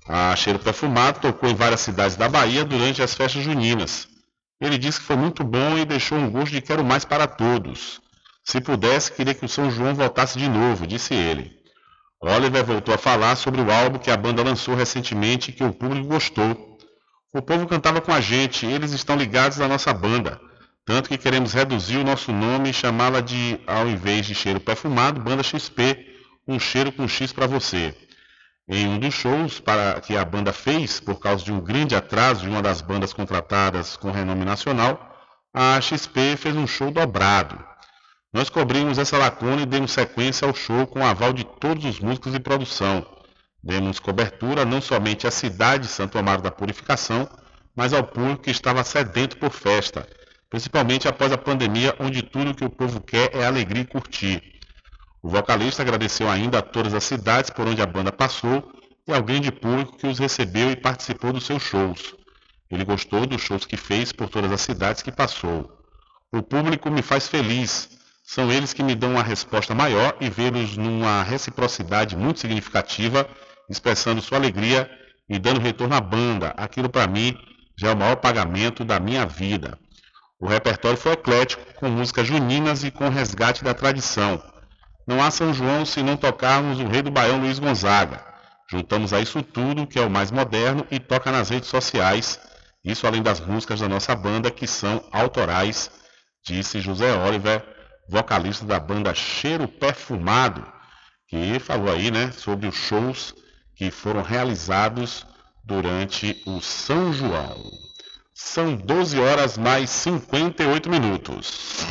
[SPEAKER 4] A Cheiro Perfumado tocou em várias cidades da Bahia durante as festas juninas. Ele disse que foi muito bom e deixou um gosto de quero mais para todos. Se pudesse, queria que o São João voltasse de novo, disse ele. Oliver voltou a falar sobre o álbum que a banda lançou recentemente e que o público gostou. O povo cantava com a gente, eles estão ligados à nossa banda. Tanto que queremos reduzir o nosso nome e chamá-la de, ao invés de cheiro perfumado, Banda XP, um cheiro com X para você. Em um dos shows para que a banda fez, por causa de um grande atraso de uma das bandas contratadas com renome nacional, a XP fez um show dobrado. Nós cobrimos essa lacuna e demos sequência ao show com o aval de todos os músicos e produção. Demos cobertura não somente à cidade de Santo Amaro da Purificação, mas ao público que estava sedento por festa, principalmente após a pandemia, onde tudo que o povo quer é alegria e curtir. O vocalista agradeceu ainda a todas as cidades por onde a banda passou e ao grande público que os recebeu e participou dos seus shows. Ele gostou dos shows que fez por todas as cidades que passou. O público me faz feliz. São eles que me dão uma resposta maior e vê-los numa reciprocidade muito significativa, expressando sua alegria e dando retorno à banda. Aquilo para mim já é o maior pagamento da minha vida. O repertório foi eclético, com músicas juninas e com resgate da tradição. Não há São João se não tocarmos o rei do Baião Luiz Gonzaga. Juntamos a isso tudo, que é o mais moderno, e toca nas redes sociais. Isso além das músicas da nossa banda, que são autorais, disse José Oliver, vocalista da banda Cheiro Perfumado, que falou aí, né, sobre os shows que foram realizados durante o São João. São 12 horas mais 58 minutos.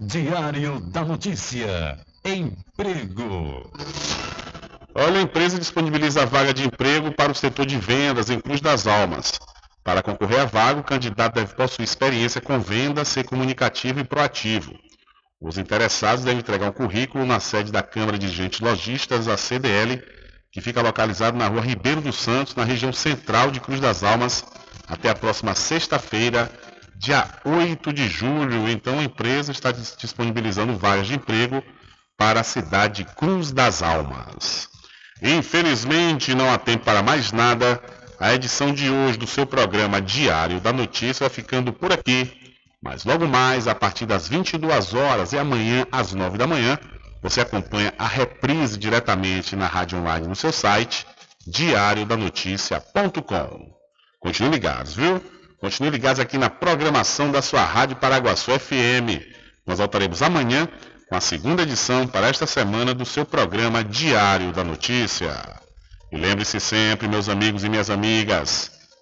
[SPEAKER 2] Diário da Notícia. Emprego.
[SPEAKER 4] Olha, a empresa disponibiliza vaga de emprego para o setor de vendas em Cruz das Almas. Para concorrer à vaga, o candidato deve possuir experiência com vendas, ser comunicativo e proativo. Os interessados devem entregar um currículo na sede da Câmara de Dirigentes Logistas, a CDL, que fica localizado na rua Ribeiro dos Santos, na região central de Cruz das Almas, até a próxima sexta-feira, dia 8 de julho. Então, a empresa está disponibilizando vagas de emprego para a cidade Cruz das Almas. Infelizmente, não há tempo para mais nada. A edição de hoje do seu programa Diário da Notícia vai ficando por aqui. Mas logo mais, a partir das 22 horas e amanhã às 9 da manhã, você acompanha a reprise diretamente na rádio online no seu site diariodanoticia.com. Continue ligados, viu? Continue ligados aqui na programação da sua Rádio Paraguaçu FM. Nós voltaremos amanhã com a segunda edição para esta semana do seu programa Diário da Notícia. E lembre-se sempre, meus amigos e minhas amigas,